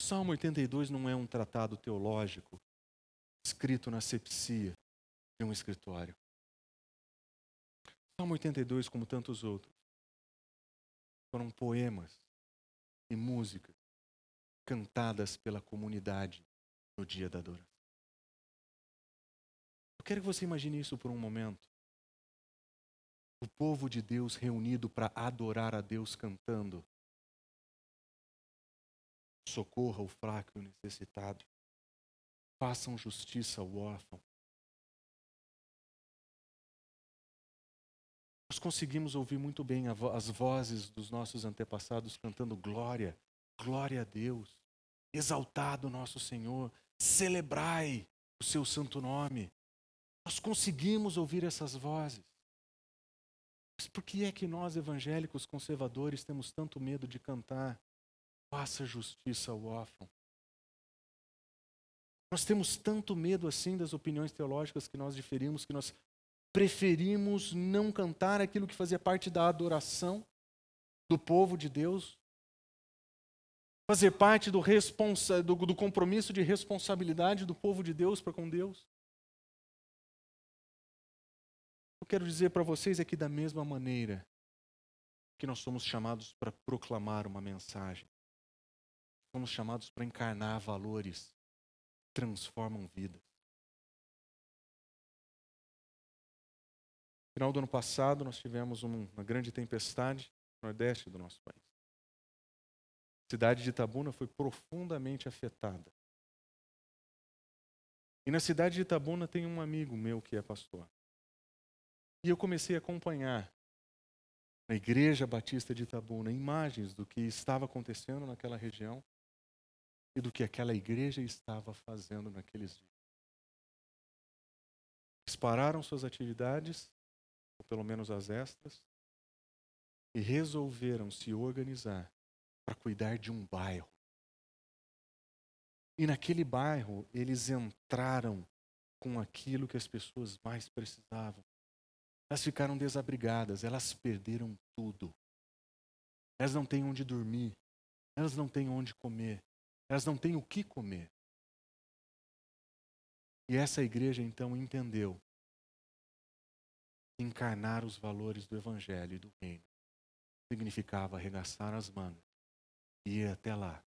O Salmo 82 não é um tratado teológico escrito na sepsia de um escritório. O Salmo 82, como tantos outros, foram poemas e músicas cantadas pela comunidade no dia da adoração. Eu quero que você imagine isso por um momento. O povo de Deus reunido para adorar a Deus cantando. Socorra o fraco e o necessitado. Façam justiça ao órfão. Nós conseguimos ouvir muito bem as vozes dos nossos antepassados cantando glória, glória a Deus, exaltado nosso Senhor, celebrai o seu santo nome. Nós conseguimos ouvir essas vozes. Mas por que é que nós, evangélicos conservadores, temos tanto medo de cantar? Faça justiça ao órfão. Nós temos tanto medo assim das opiniões teológicas que nós diferimos, que nós preferimos não cantar aquilo que fazia parte da adoração do povo de Deus, fazer parte do, responsa, do, do compromisso de responsabilidade do povo de Deus para com Deus. Eu quero dizer para vocês é que, da mesma maneira que nós somos chamados para proclamar uma mensagem, somos chamados para encarnar valores que transformam vidas. Final do ano passado, nós tivemos uma grande tempestade no nordeste do nosso país. A cidade de Itabuna foi profundamente afetada. E na cidade de Itabuna tem um amigo meu que é pastor. E eu comecei a acompanhar na Igreja Batista de Itabuna imagens do que estava acontecendo naquela região e do que aquela igreja estava fazendo naqueles dias. Eles pararam suas atividades ou pelo menos as extras, e resolveram se organizar para cuidar de um bairro. E naquele bairro eles entraram com aquilo que as pessoas mais precisavam. Elas ficaram desabrigadas, elas perderam tudo. Elas não têm onde dormir, elas não têm onde comer, elas não têm o que comer. E essa igreja então entendeu encarnar os valores do Evangelho e do Reino. Significava arregaçar as mangas e ir até lá,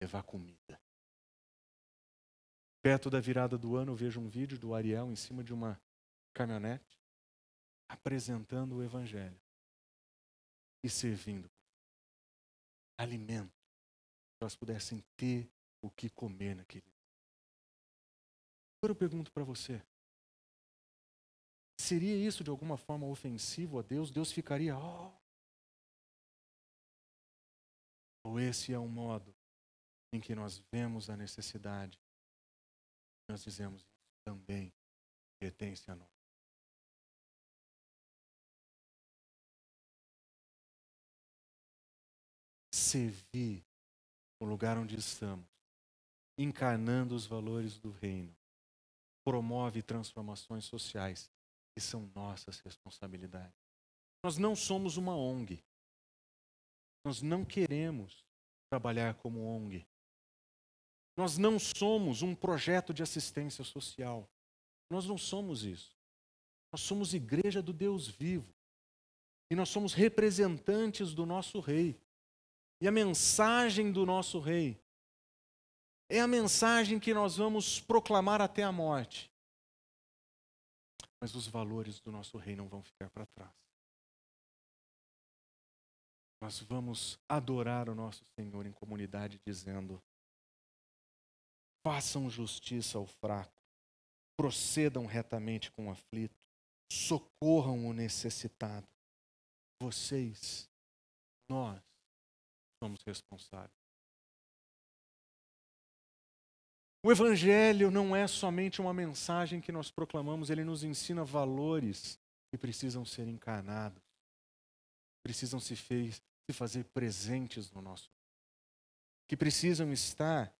levar comida. Perto da virada do ano, eu vejo um vídeo do Ariel em cima de uma caminhonete, apresentando o Evangelho e servindo alimento, para elas pudessem ter o que comer naquele. Agora eu pergunto para você: Seria isso de alguma forma ofensivo a Deus? Deus ficaria, oh. Ou esse é um modo em que nós vemos a necessidade, nós dizemos, isso também pertence a nós. Servir o lugar onde estamos, encarnando os valores do reino, promove transformações sociais que são nossas responsabilidades. Nós não somos uma ONG. Nós não queremos trabalhar como ONG. Nós não somos um projeto de assistência social. Nós não somos isso. Nós somos igreja do Deus vivo. E nós somos representantes do nosso rei. E a mensagem do nosso rei é a mensagem que nós vamos proclamar até a morte mas os valores do nosso rei não vão ficar para trás. Nós vamos adorar o nosso Senhor em comunidade dizendo: façam justiça ao fraco, procedam retamente com o aflito, socorram o necessitado. Vocês, nós, somos responsáveis. O Evangelho não é somente uma mensagem que nós proclamamos, ele nos ensina valores que precisam ser encarnados, precisam se, fez, se fazer presentes no nosso que precisam estar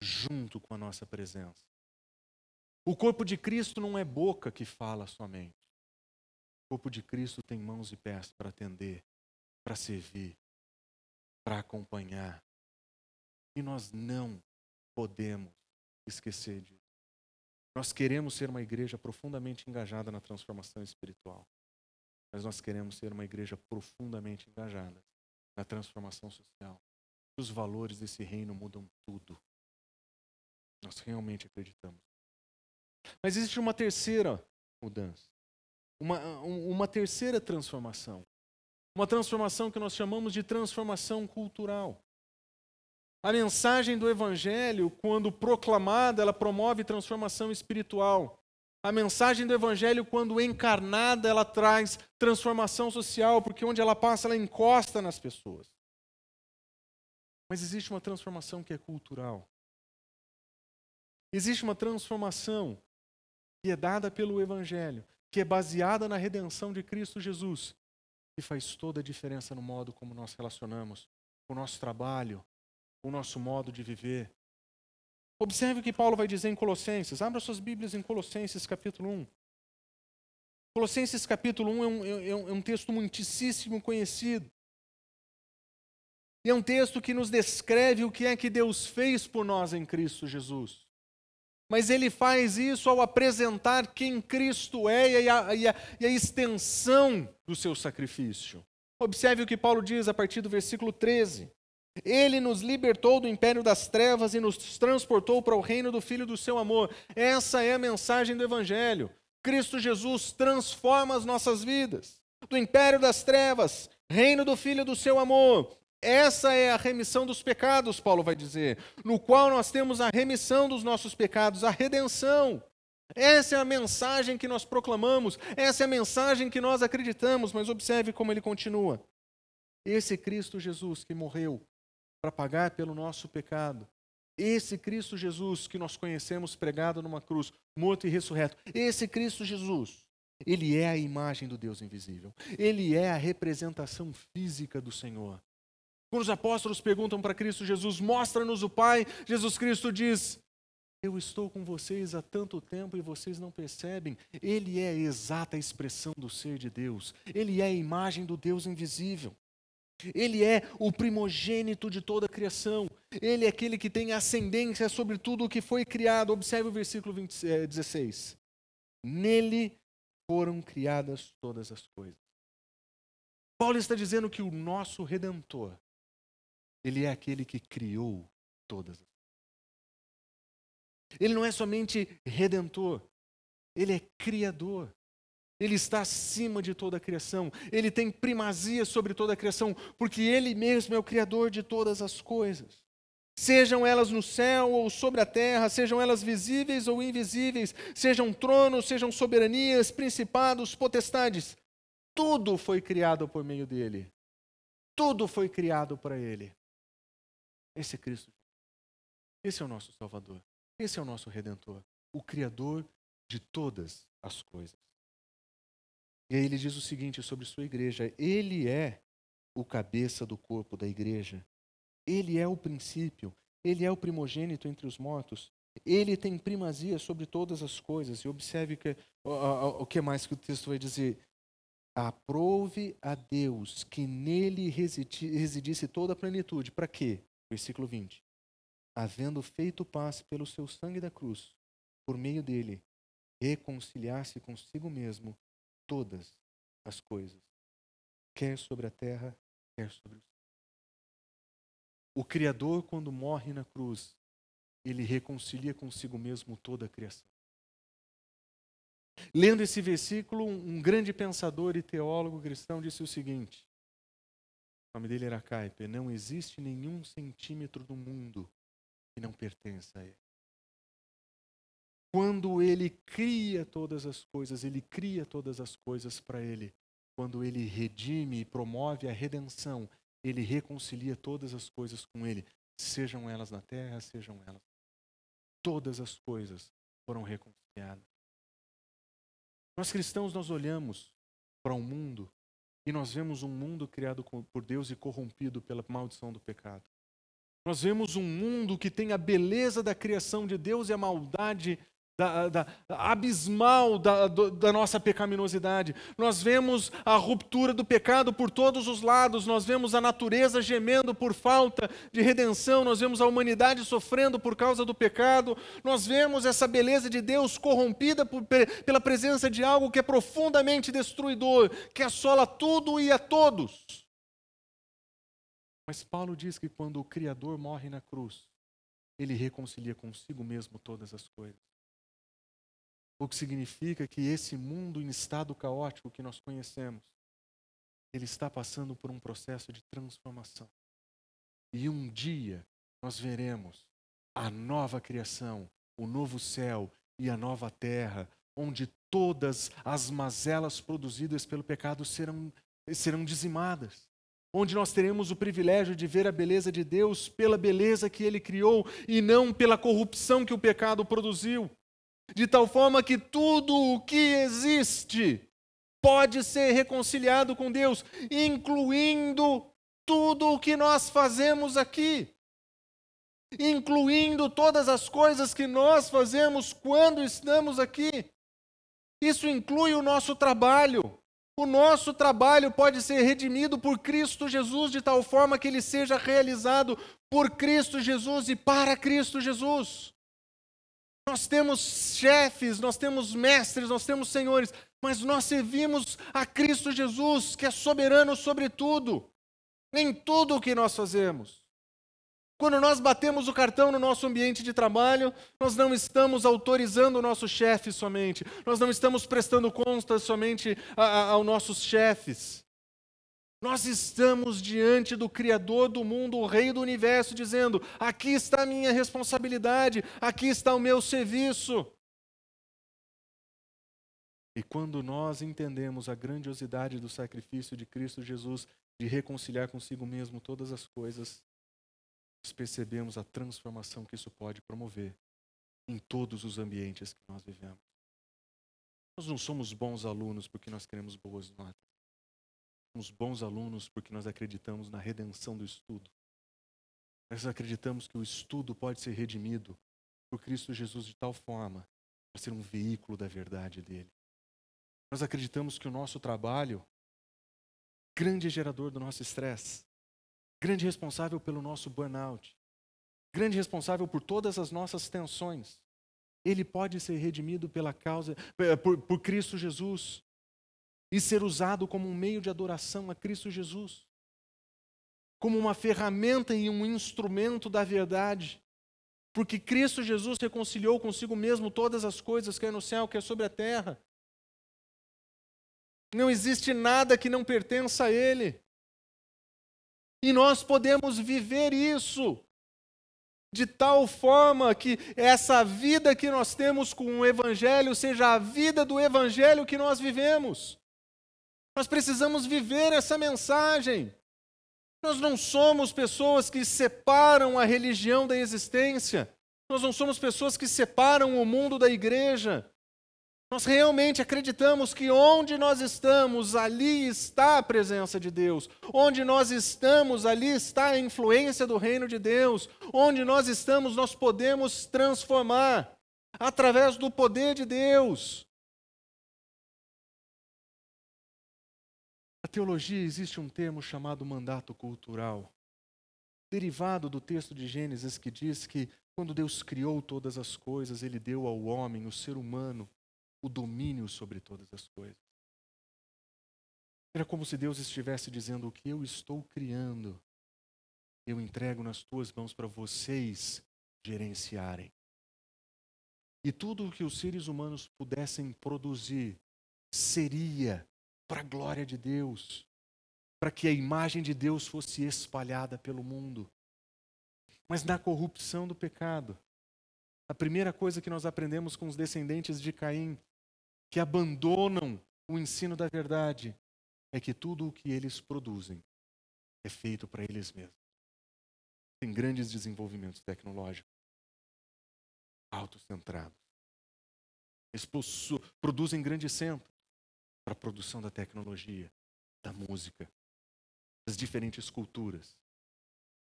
junto com a nossa presença. O corpo de Cristo não é boca que fala somente. O corpo de Cristo tem mãos e pés para atender, para servir, para acompanhar. E nós não podemos esquecer disso. Nós queremos ser uma igreja profundamente engajada na transformação espiritual. Mas nós queremos ser uma igreja profundamente engajada na transformação social. Os valores desse reino mudam tudo. Nós realmente acreditamos. Mas existe uma terceira mudança. Uma, uma terceira transformação. Uma transformação que nós chamamos de transformação cultural. A mensagem do Evangelho, quando proclamada, ela promove transformação espiritual. A mensagem do Evangelho, quando encarnada, ela traz transformação social, porque onde ela passa, ela encosta nas pessoas. Mas existe uma transformação que é cultural. Existe uma transformação que é dada pelo Evangelho, que é baseada na redenção de Cristo Jesus, que faz toda a diferença no modo como nós relacionamos, o nosso trabalho, o nosso modo de viver. Observe o que Paulo vai dizer em Colossenses. Abra suas Bíblias em Colossenses capítulo 1. Colossenses capítulo 1 é um, é um, é um texto muitíssimo conhecido. E é um texto que nos descreve o que é que Deus fez por nós em Cristo Jesus. Mas ele faz isso ao apresentar quem Cristo é e a, e, a, e a, extensão do seu sacrifício. Observe o que Paulo diz a partir do versículo 13. Ele nos libertou do império das trevas e nos transportou para o reino do Filho do seu amor. Essa é a mensagem do Evangelho. Cristo Jesus transforma as nossas vidas. Do império das trevas, reino do Filho do seu amor. Essa é a remissão dos pecados, Paulo vai dizer, no qual nós temos a remissão dos nossos pecados, a redenção. Essa é a mensagem que nós proclamamos, essa é a mensagem que nós acreditamos, mas observe como ele continua. Esse Cristo Jesus que morreu para pagar pelo nosso pecado. Esse Cristo Jesus que nós conhecemos pregado numa cruz, morto e ressurreto. Esse Cristo Jesus, ele é a imagem do Deus invisível. Ele é a representação física do Senhor. Quando os apóstolos perguntam para Cristo Jesus, mostra-nos o Pai, Jesus Cristo diz: Eu estou com vocês há tanto tempo e vocês não percebem. Ele é a exata expressão do ser de Deus. Ele é a imagem do Deus invisível. Ele é o primogênito de toda a criação. Ele é aquele que tem ascendência sobre tudo o que foi criado. Observe o versículo 20, 16. Eh, Nele foram criadas todas as coisas. Paulo está dizendo que o nosso redentor, ele é aquele que criou todas as coisas. Ele não é somente redentor, ele é criador. Ele está acima de toda a criação. Ele tem primazia sobre toda a criação, porque Ele mesmo é o Criador de todas as coisas. Sejam elas no céu ou sobre a terra, sejam elas visíveis ou invisíveis, sejam tronos, sejam soberanias, principados, potestades. Tudo foi criado por meio dele. Tudo foi criado para ele. Esse é Cristo. Esse é o nosso Salvador. Esse é o nosso Redentor. O Criador de todas as coisas. E aí ele diz o seguinte sobre sua igreja: Ele é o cabeça do corpo da igreja. Ele é o princípio. Ele é o primogênito entre os mortos. Ele tem primazia sobre todas as coisas. E observe que, o, que mais que o texto vai dizer. Aprove a Deus que nele residi, residisse toda a plenitude. Para quê? Versículo 20. Havendo feito paz pelo seu sangue da cruz, por meio dele, reconciliar-se consigo mesmo todas as coisas, quer sobre a terra, quer sobre o céu. O Criador, quando morre na cruz, ele reconcilia consigo mesmo toda a criação. Lendo esse versículo, um grande pensador e teólogo cristão disse o seguinte: o nome dele era Kuyper, não existe nenhum centímetro do mundo que não pertença a ele. Quando ele cria todas as coisas, ele cria todas as coisas para ele. Quando ele redime e promove a redenção, ele reconcilia todas as coisas com ele, sejam elas na terra, sejam elas. todas as coisas foram reconciliadas. Nós cristãos, nós olhamos para o um mundo e nós vemos um mundo criado por Deus e corrompido pela maldição do pecado. Nós vemos um mundo que tem a beleza da criação de Deus e a maldade da, da, abismal da, da, nossa pecaminosidade. Nós vemos a ruptura do pecado por todos os lados, nós vemos a natureza gemendo por falta de redenção, nós vemos a humanidade sofrendo por causa do pecado, nós vemos essa beleza de Deus corrompida por, pela presença de algo que é profundamente destruidor, que assola tudo e a todos. Mas Paulo diz que quando o Criador morre na cruz, ele reconcilia consigo mesmo todas as coisas. O que significa que esse mundo em estado caótico que nós conhecemos, ele está passando por um processo de transformação. E um dia nós veremos a nova criação, o novo céu e a nova terra, onde todas as mazelas produzidas pelo pecado serão, serão dizimadas. Onde nós teremos o privilégio de ver a beleza de Deus pela beleza que Ele criou e não pela corrupção que o pecado produziu de tal forma que tudo o que existe pode ser reconciliado com Deus, incluindo tudo o que nós fazemos aqui, incluindo todas as coisas que nós fazemos quando estamos aqui. Isso inclui o nosso trabalho. O nosso trabalho pode ser redimido por Cristo Jesus de tal forma que ele seja realizado por Cristo Jesus e para Cristo Jesus. Nós temos chefes, nós temos mestres, nós temos senhores, mas nós servimos a Cristo Jesus, que é soberano sobre tudo, em tudo o que nós fazemos. Quando nós batemos o cartão no nosso ambiente de trabalho, nós não estamos autorizando o nosso chefe somente, nós não estamos prestando contas somente a, a, aos nossos chefes. Nós estamos diante do Criador do mundo, o Rei do universo, dizendo: aqui está a minha responsabilidade, aqui está o meu serviço. E quando nós entendemos a grandiosidade do sacrifício de Cristo Jesus de reconciliar consigo mesmo todas as coisas, nós percebemos a transformação que isso pode promover em todos os ambientes que nós vivemos. Nós não somos bons alunos porque nós queremos boas notas somos bons alunos porque nós acreditamos na redenção do estudo. Nós acreditamos que o estudo pode ser redimido por Cristo Jesus de tal forma para ser um veículo da verdade dele. Nós acreditamos que o nosso trabalho, grande gerador do nosso estresse, grande responsável pelo nosso burnout, grande responsável por todas as nossas tensões, ele pode ser redimido pela causa, por, por Cristo Jesus e ser usado como um meio de adoração a Cristo Jesus, como uma ferramenta e um instrumento da verdade. Porque Cristo Jesus reconciliou consigo mesmo todas as coisas, quer no céu, quer sobre a terra. Não existe nada que não pertença a Ele. E nós podemos viver isso de tal forma que essa vida que nós temos com o Evangelho seja a vida do Evangelho que nós vivemos. Nós precisamos viver essa mensagem. Nós não somos pessoas que separam a religião da existência. Nós não somos pessoas que separam o mundo da igreja. Nós realmente acreditamos que onde nós estamos, ali está a presença de Deus. Onde nós estamos, ali está a influência do reino de Deus. Onde nós estamos, nós podemos transformar através do poder de Deus. Teologia existe um termo chamado mandato cultural, derivado do texto de Gênesis que diz que quando Deus criou todas as coisas, ele deu ao homem, o ser humano, o domínio sobre todas as coisas. Era como se Deus estivesse dizendo: O que eu estou criando, eu entrego nas tuas mãos para vocês gerenciarem. E tudo o que os seres humanos pudessem produzir seria para a glória de Deus, para que a imagem de Deus fosse espalhada pelo mundo. Mas na corrupção do pecado, a primeira coisa que nós aprendemos com os descendentes de Caim, que abandonam o ensino da verdade, é que tudo o que eles produzem é feito para eles mesmos. Tem grandes desenvolvimentos tecnológicos. autocentrados. Eles produzem grandes centros para a produção da tecnologia, da música, das diferentes culturas.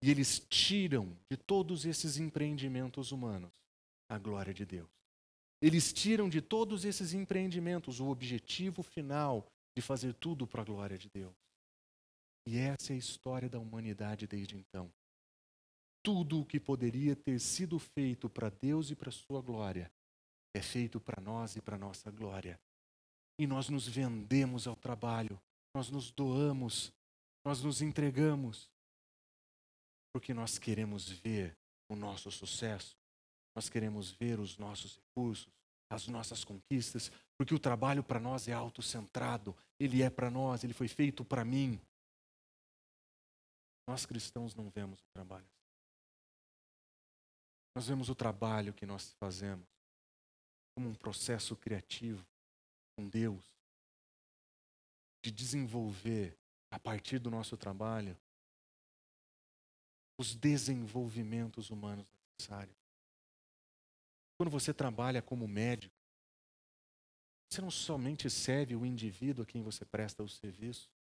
E eles tiram de todos esses empreendimentos humanos a glória de Deus. Eles tiram de todos esses empreendimentos o objetivo final de fazer tudo para a glória de Deus. E essa é a história da humanidade desde então. Tudo o que poderia ter sido feito para Deus e para sua glória é feito para nós e para nossa glória. E nós nos vendemos ao trabalho, nós nos doamos, nós nos entregamos, porque nós queremos ver o nosso sucesso, nós queremos ver os nossos recursos, as nossas conquistas, porque o trabalho para nós é autocentrado, ele é para nós, ele foi feito para mim. Nós cristãos não vemos o trabalho. Nós vemos o trabalho que nós fazemos como um processo criativo com Deus, de desenvolver a partir do nosso trabalho os desenvolvimentos humanos necessários. Quando você trabalha como médico, você não somente serve o indivíduo a quem você presta o serviço,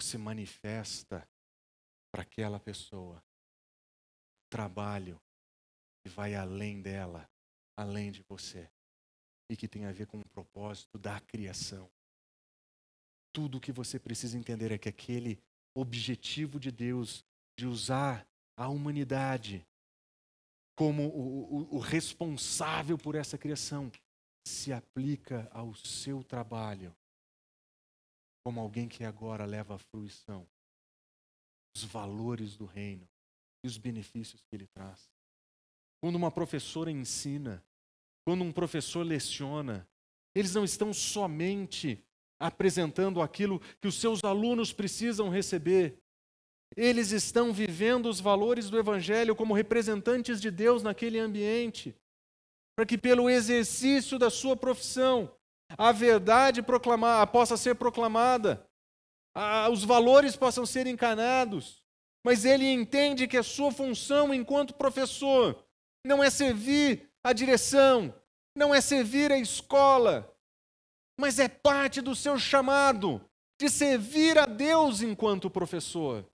você manifesta para aquela pessoa trabalho que vai além dela, além de você, e que tem a ver com o propósito da criação. Tudo o que você precisa entender é que aquele objetivo de Deus de usar a humanidade como o, o, o responsável por essa criação, se aplica ao seu trabalho como alguém que agora leva à fruição os valores do reino e os benefícios que ele traz. Quando uma professora ensina, quando um professor leciona, eles não estão somente apresentando aquilo que os seus alunos precisam receber, eles estão vivendo os valores do Evangelho como representantes de Deus naquele ambiente, para que pelo exercício da sua profissão a verdade possa ser proclamada, a, os valores possam ser encanados. Mas ele entende que a sua função enquanto professor não é servir a direção, não é servir a escola, mas é parte do seu chamado de servir a Deus enquanto professor.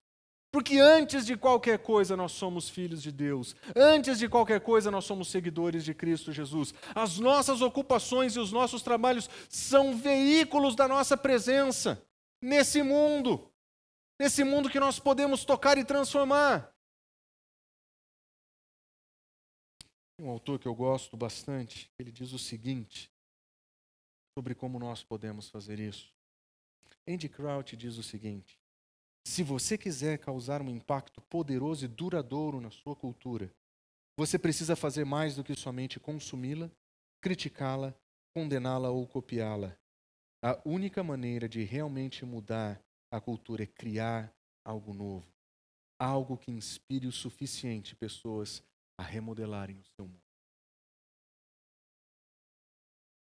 Porque antes de qualquer coisa nós somos filhos de Deus. Antes de qualquer coisa nós somos seguidores de Cristo Jesus. As nossas ocupações e os nossos trabalhos são veículos da nossa presença nesse mundo. Nesse mundo que nós podemos tocar e transformar. Um autor que eu gosto bastante, ele diz o seguinte sobre como nós podemos fazer isso. Andy Crouch diz o seguinte: se você quiser causar um impacto poderoso e duradouro na sua cultura, você precisa fazer mais do que somente consumi-la, criticá-la, condená-la ou copiá-la. A única maneira de realmente mudar a cultura é criar algo novo, algo que inspire o suficiente pessoas a remodelarem o seu mundo.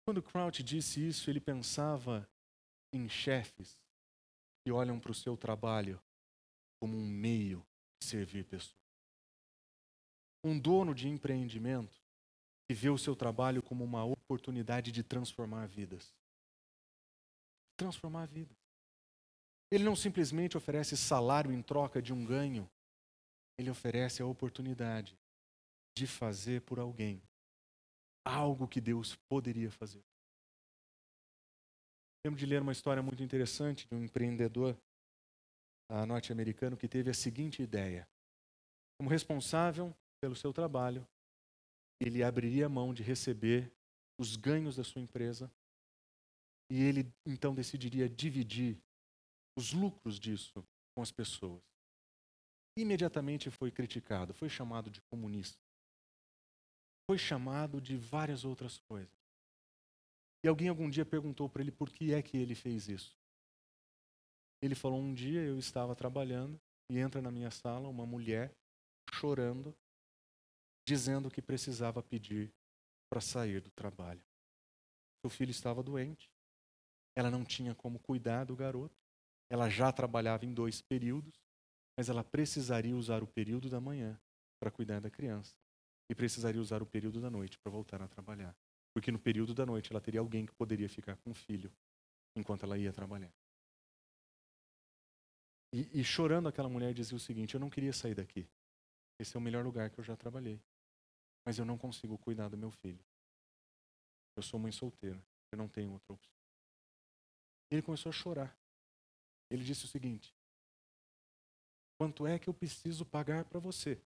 Quando Crouch disse isso, ele pensava em chefes que olham para o seu trabalho como um meio de servir pessoas. Um dono de empreendimento que vê o seu trabalho como uma oportunidade de transformar vidas. Transformar vidas. Ele não simplesmente oferece salário em troca de um ganho, ele oferece a oportunidade de fazer por alguém algo que Deus poderia fazer. Lembro de ler uma história muito interessante de um empreendedor norte-americano que teve a seguinte ideia: como responsável pelo seu trabalho, ele abriria mão de receber os ganhos da sua empresa e ele então decidiria dividir os lucros disso com as pessoas. Imediatamente foi criticado, foi chamado de comunista, foi chamado de várias outras coisas. E alguém algum dia perguntou para ele por que é que ele fez isso. Ele falou: Um dia eu estava trabalhando e entra na minha sala uma mulher chorando, dizendo que precisava pedir para sair do trabalho. Seu filho estava doente, ela não tinha como cuidar do garoto, ela já trabalhava em dois períodos, mas ela precisaria usar o período da manhã para cuidar da criança. E precisaria usar o período da noite para voltar a trabalhar. Porque no período da noite ela teria alguém que poderia ficar com o filho enquanto ela ia trabalhar. E, e chorando, aquela mulher dizia o seguinte: Eu não queria sair daqui. Esse é o melhor lugar que eu já trabalhei. Mas eu não consigo cuidar do meu filho. Eu sou mãe solteira. Eu não tenho outra opção. Ele começou a chorar. Ele disse o seguinte: Quanto é que eu preciso pagar para você?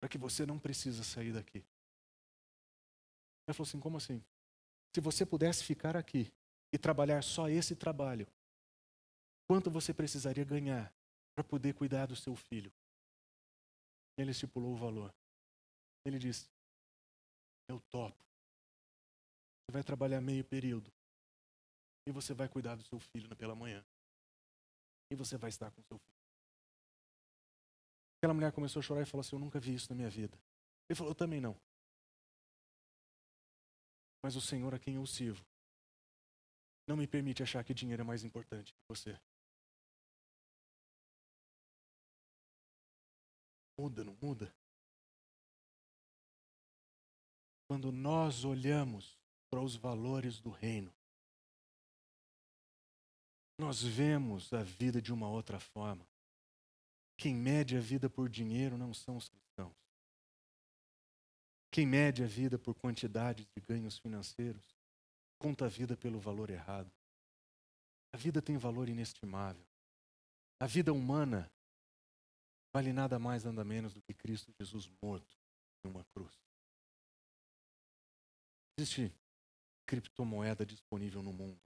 Para que você não precisa sair daqui. Ela falou assim: Como assim? Se você pudesse ficar aqui e trabalhar só esse trabalho, quanto você precisaria ganhar para poder cuidar do seu filho? Ele estipulou o valor. Ele disse: Eu topo. Você vai trabalhar meio período. E você vai cuidar do seu filho pela manhã. E você vai estar com seu filho. Aquela mulher começou a chorar e falou assim: Eu nunca vi isso na minha vida. Ele falou: Eu também não. Mas o Senhor a quem eu sirvo não me permite achar que dinheiro é mais importante que você. Muda, não muda? Quando nós olhamos para os valores do reino, nós vemos a vida de uma outra forma. Quem mede a vida por dinheiro não são os cristãos. Quem mede a vida por quantidade de ganhos financeiros conta a vida pelo valor errado. A vida tem valor inestimável. A vida humana vale nada mais, nada menos do que Cristo Jesus morto em uma cruz. Existe criptomoeda disponível no mundo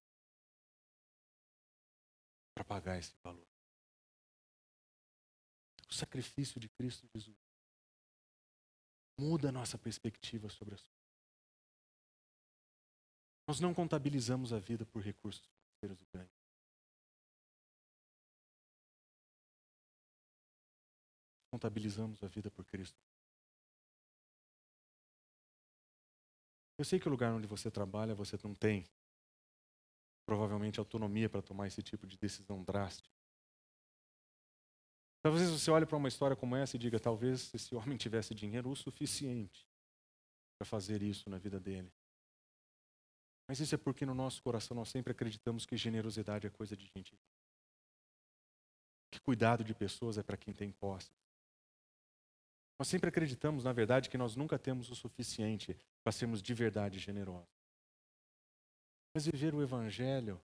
para pagar esse valor. O sacrifício de Cristo Jesus muda a nossa perspectiva sobre as coisas. Nós não contabilizamos a vida por recursos financeiros e ganhos. Contabilizamos a vida por Cristo. Eu sei que o lugar onde você trabalha você não tem provavelmente autonomia para tomar esse tipo de decisão drástica. Talvez você olhe para uma história como essa e diga: talvez esse homem tivesse dinheiro o suficiente para fazer isso na vida dele. Mas isso é porque no nosso coração nós sempre acreditamos que generosidade é coisa de gente. Que cuidado de pessoas é para quem tem posse. Nós sempre acreditamos, na verdade, que nós nunca temos o suficiente para sermos de verdade generosos. Mas viver o Evangelho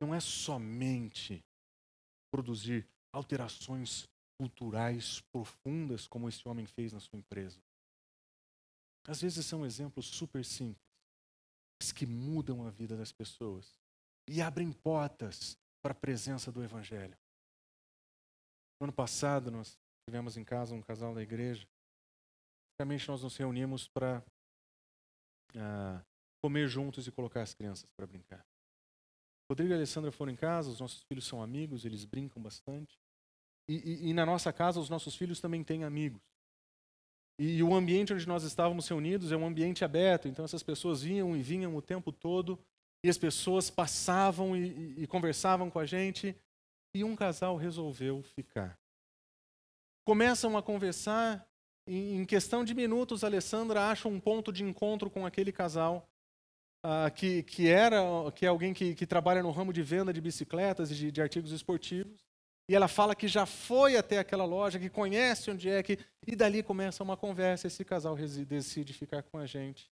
não é somente produzir alterações culturais profundas como esse homem fez na sua empresa. Às vezes são exemplos super simples, mas que mudam a vida das pessoas e abrem portas para a presença do Evangelho. No ano passado, nós tivemos em casa um casal da igreja. Basicamente, nós nos reunimos para ah, comer juntos e colocar as crianças para brincar. Rodrigo e Alessandra foram em casa, os nossos filhos são amigos, eles brincam bastante. E, e, e na nossa casa, os nossos filhos também têm amigos. E, e o ambiente onde nós estávamos reunidos é um ambiente aberto, então essas pessoas iam e vinham o tempo todo, e as pessoas passavam e, conversavam com a gente, e um casal resolveu ficar. Começam a conversar, em questão de minutos, Alessandra acha um ponto de encontro com aquele casal uh, que, que, era, que é alguém que, que, trabalha no ramo de venda de bicicletas e de, de, artigos esportivos. E ela fala que já foi até aquela loja, que conhece onde é que. E dali começa uma conversa. Esse casal decide ficar com a gente.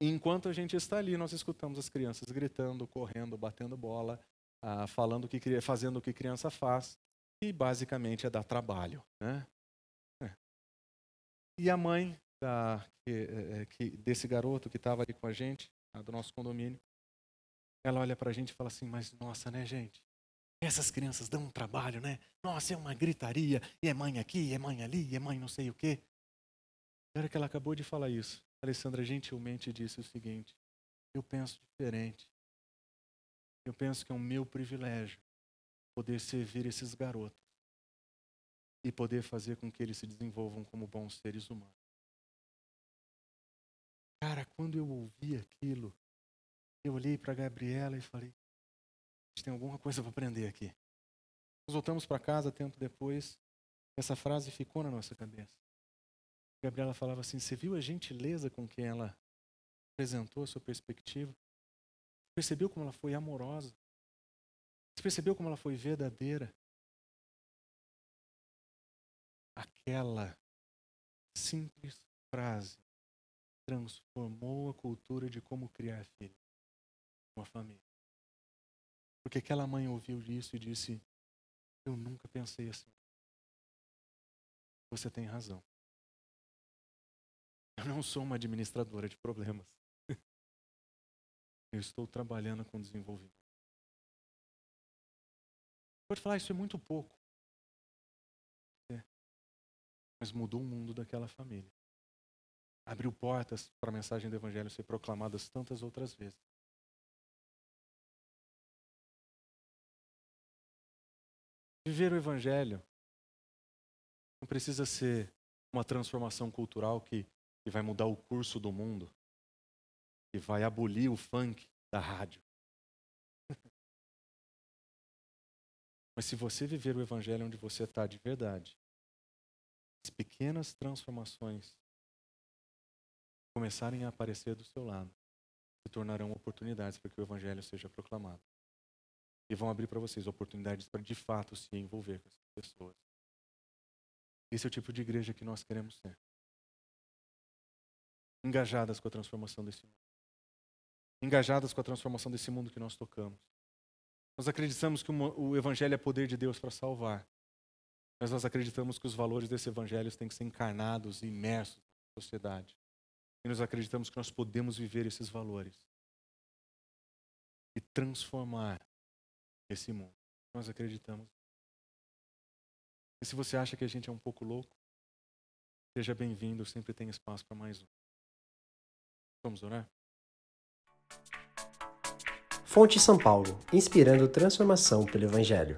E enquanto a gente está ali, nós escutamos as crianças gritando, correndo, batendo bola, uh, falando o que, fazendo o que criança faz. E basicamente é dar trabalho. Né? É. E a mãe da, que, é, que, desse garoto que estava ali com a gente, do nosso condomínio, ela olha para a gente e fala assim: Mas nossa, né, gente? Essas crianças dão um trabalho, né? Nossa, é uma gritaria, e é mãe aqui, é mãe ali, é mãe não sei o quê. Na hora que ela acabou de falar isso, a Alessandra gentilmente disse o seguinte: Eu penso diferente. Eu penso que é um meu privilégio poder servir esses garotos e poder fazer com que eles se desenvolvam como bons seres humanos. Cara, quando eu ouvi aquilo, eu olhei para Gabriela e falei: tem alguma coisa para aprender aqui. Nós voltamos para casa tempo depois, essa frase ficou na nossa cabeça. Gabriela falava assim: Você viu a gentileza com que ela apresentou a sua perspectiva? Percebeu como ela foi amorosa? Você percebeu como ela foi verdadeira? Aquela simples frase transformou a cultura de como criar filho, uma família. Porque aquela mãe ouviu isso e disse: Eu nunca pensei assim. Você tem razão. Eu não sou uma administradora de problemas. Eu estou trabalhando com desenvolvimento. Pode falar, isso é muito pouco. É. Mas mudou o mundo daquela família. Abriu portas para a mensagem do Evangelho ser proclamada tantas outras vezes. Viver o Evangelho não precisa ser uma transformação cultural que, que vai mudar o curso do mundo, que vai abolir o funk da rádio. Mas se você viver o Evangelho onde você está de verdade, as pequenas transformações começarem a aparecer do seu lado se tornarão oportunidades para que o Evangelho seja proclamado. E vão abrir para vocês oportunidades para de fato se envolver com essas pessoas. Esse é o tipo de igreja que nós queremos ser. Engajadas com a transformação desse mundo. Engajadas com a transformação desse mundo que nós tocamos. Nós acreditamos que o Evangelho é poder de Deus para salvar. Mas nós acreditamos que os valores desse Evangelho têm que ser encarnados e imersos na sociedade. E nós acreditamos que nós podemos viver esses valores e transformar esse mundo. Nós acreditamos. E se você acha que a gente é um pouco louco, seja bem-vindo, sempre tem espaço para mais um. Vamos orar? Fonte São Paulo, inspirando transformação pelo Evangelho.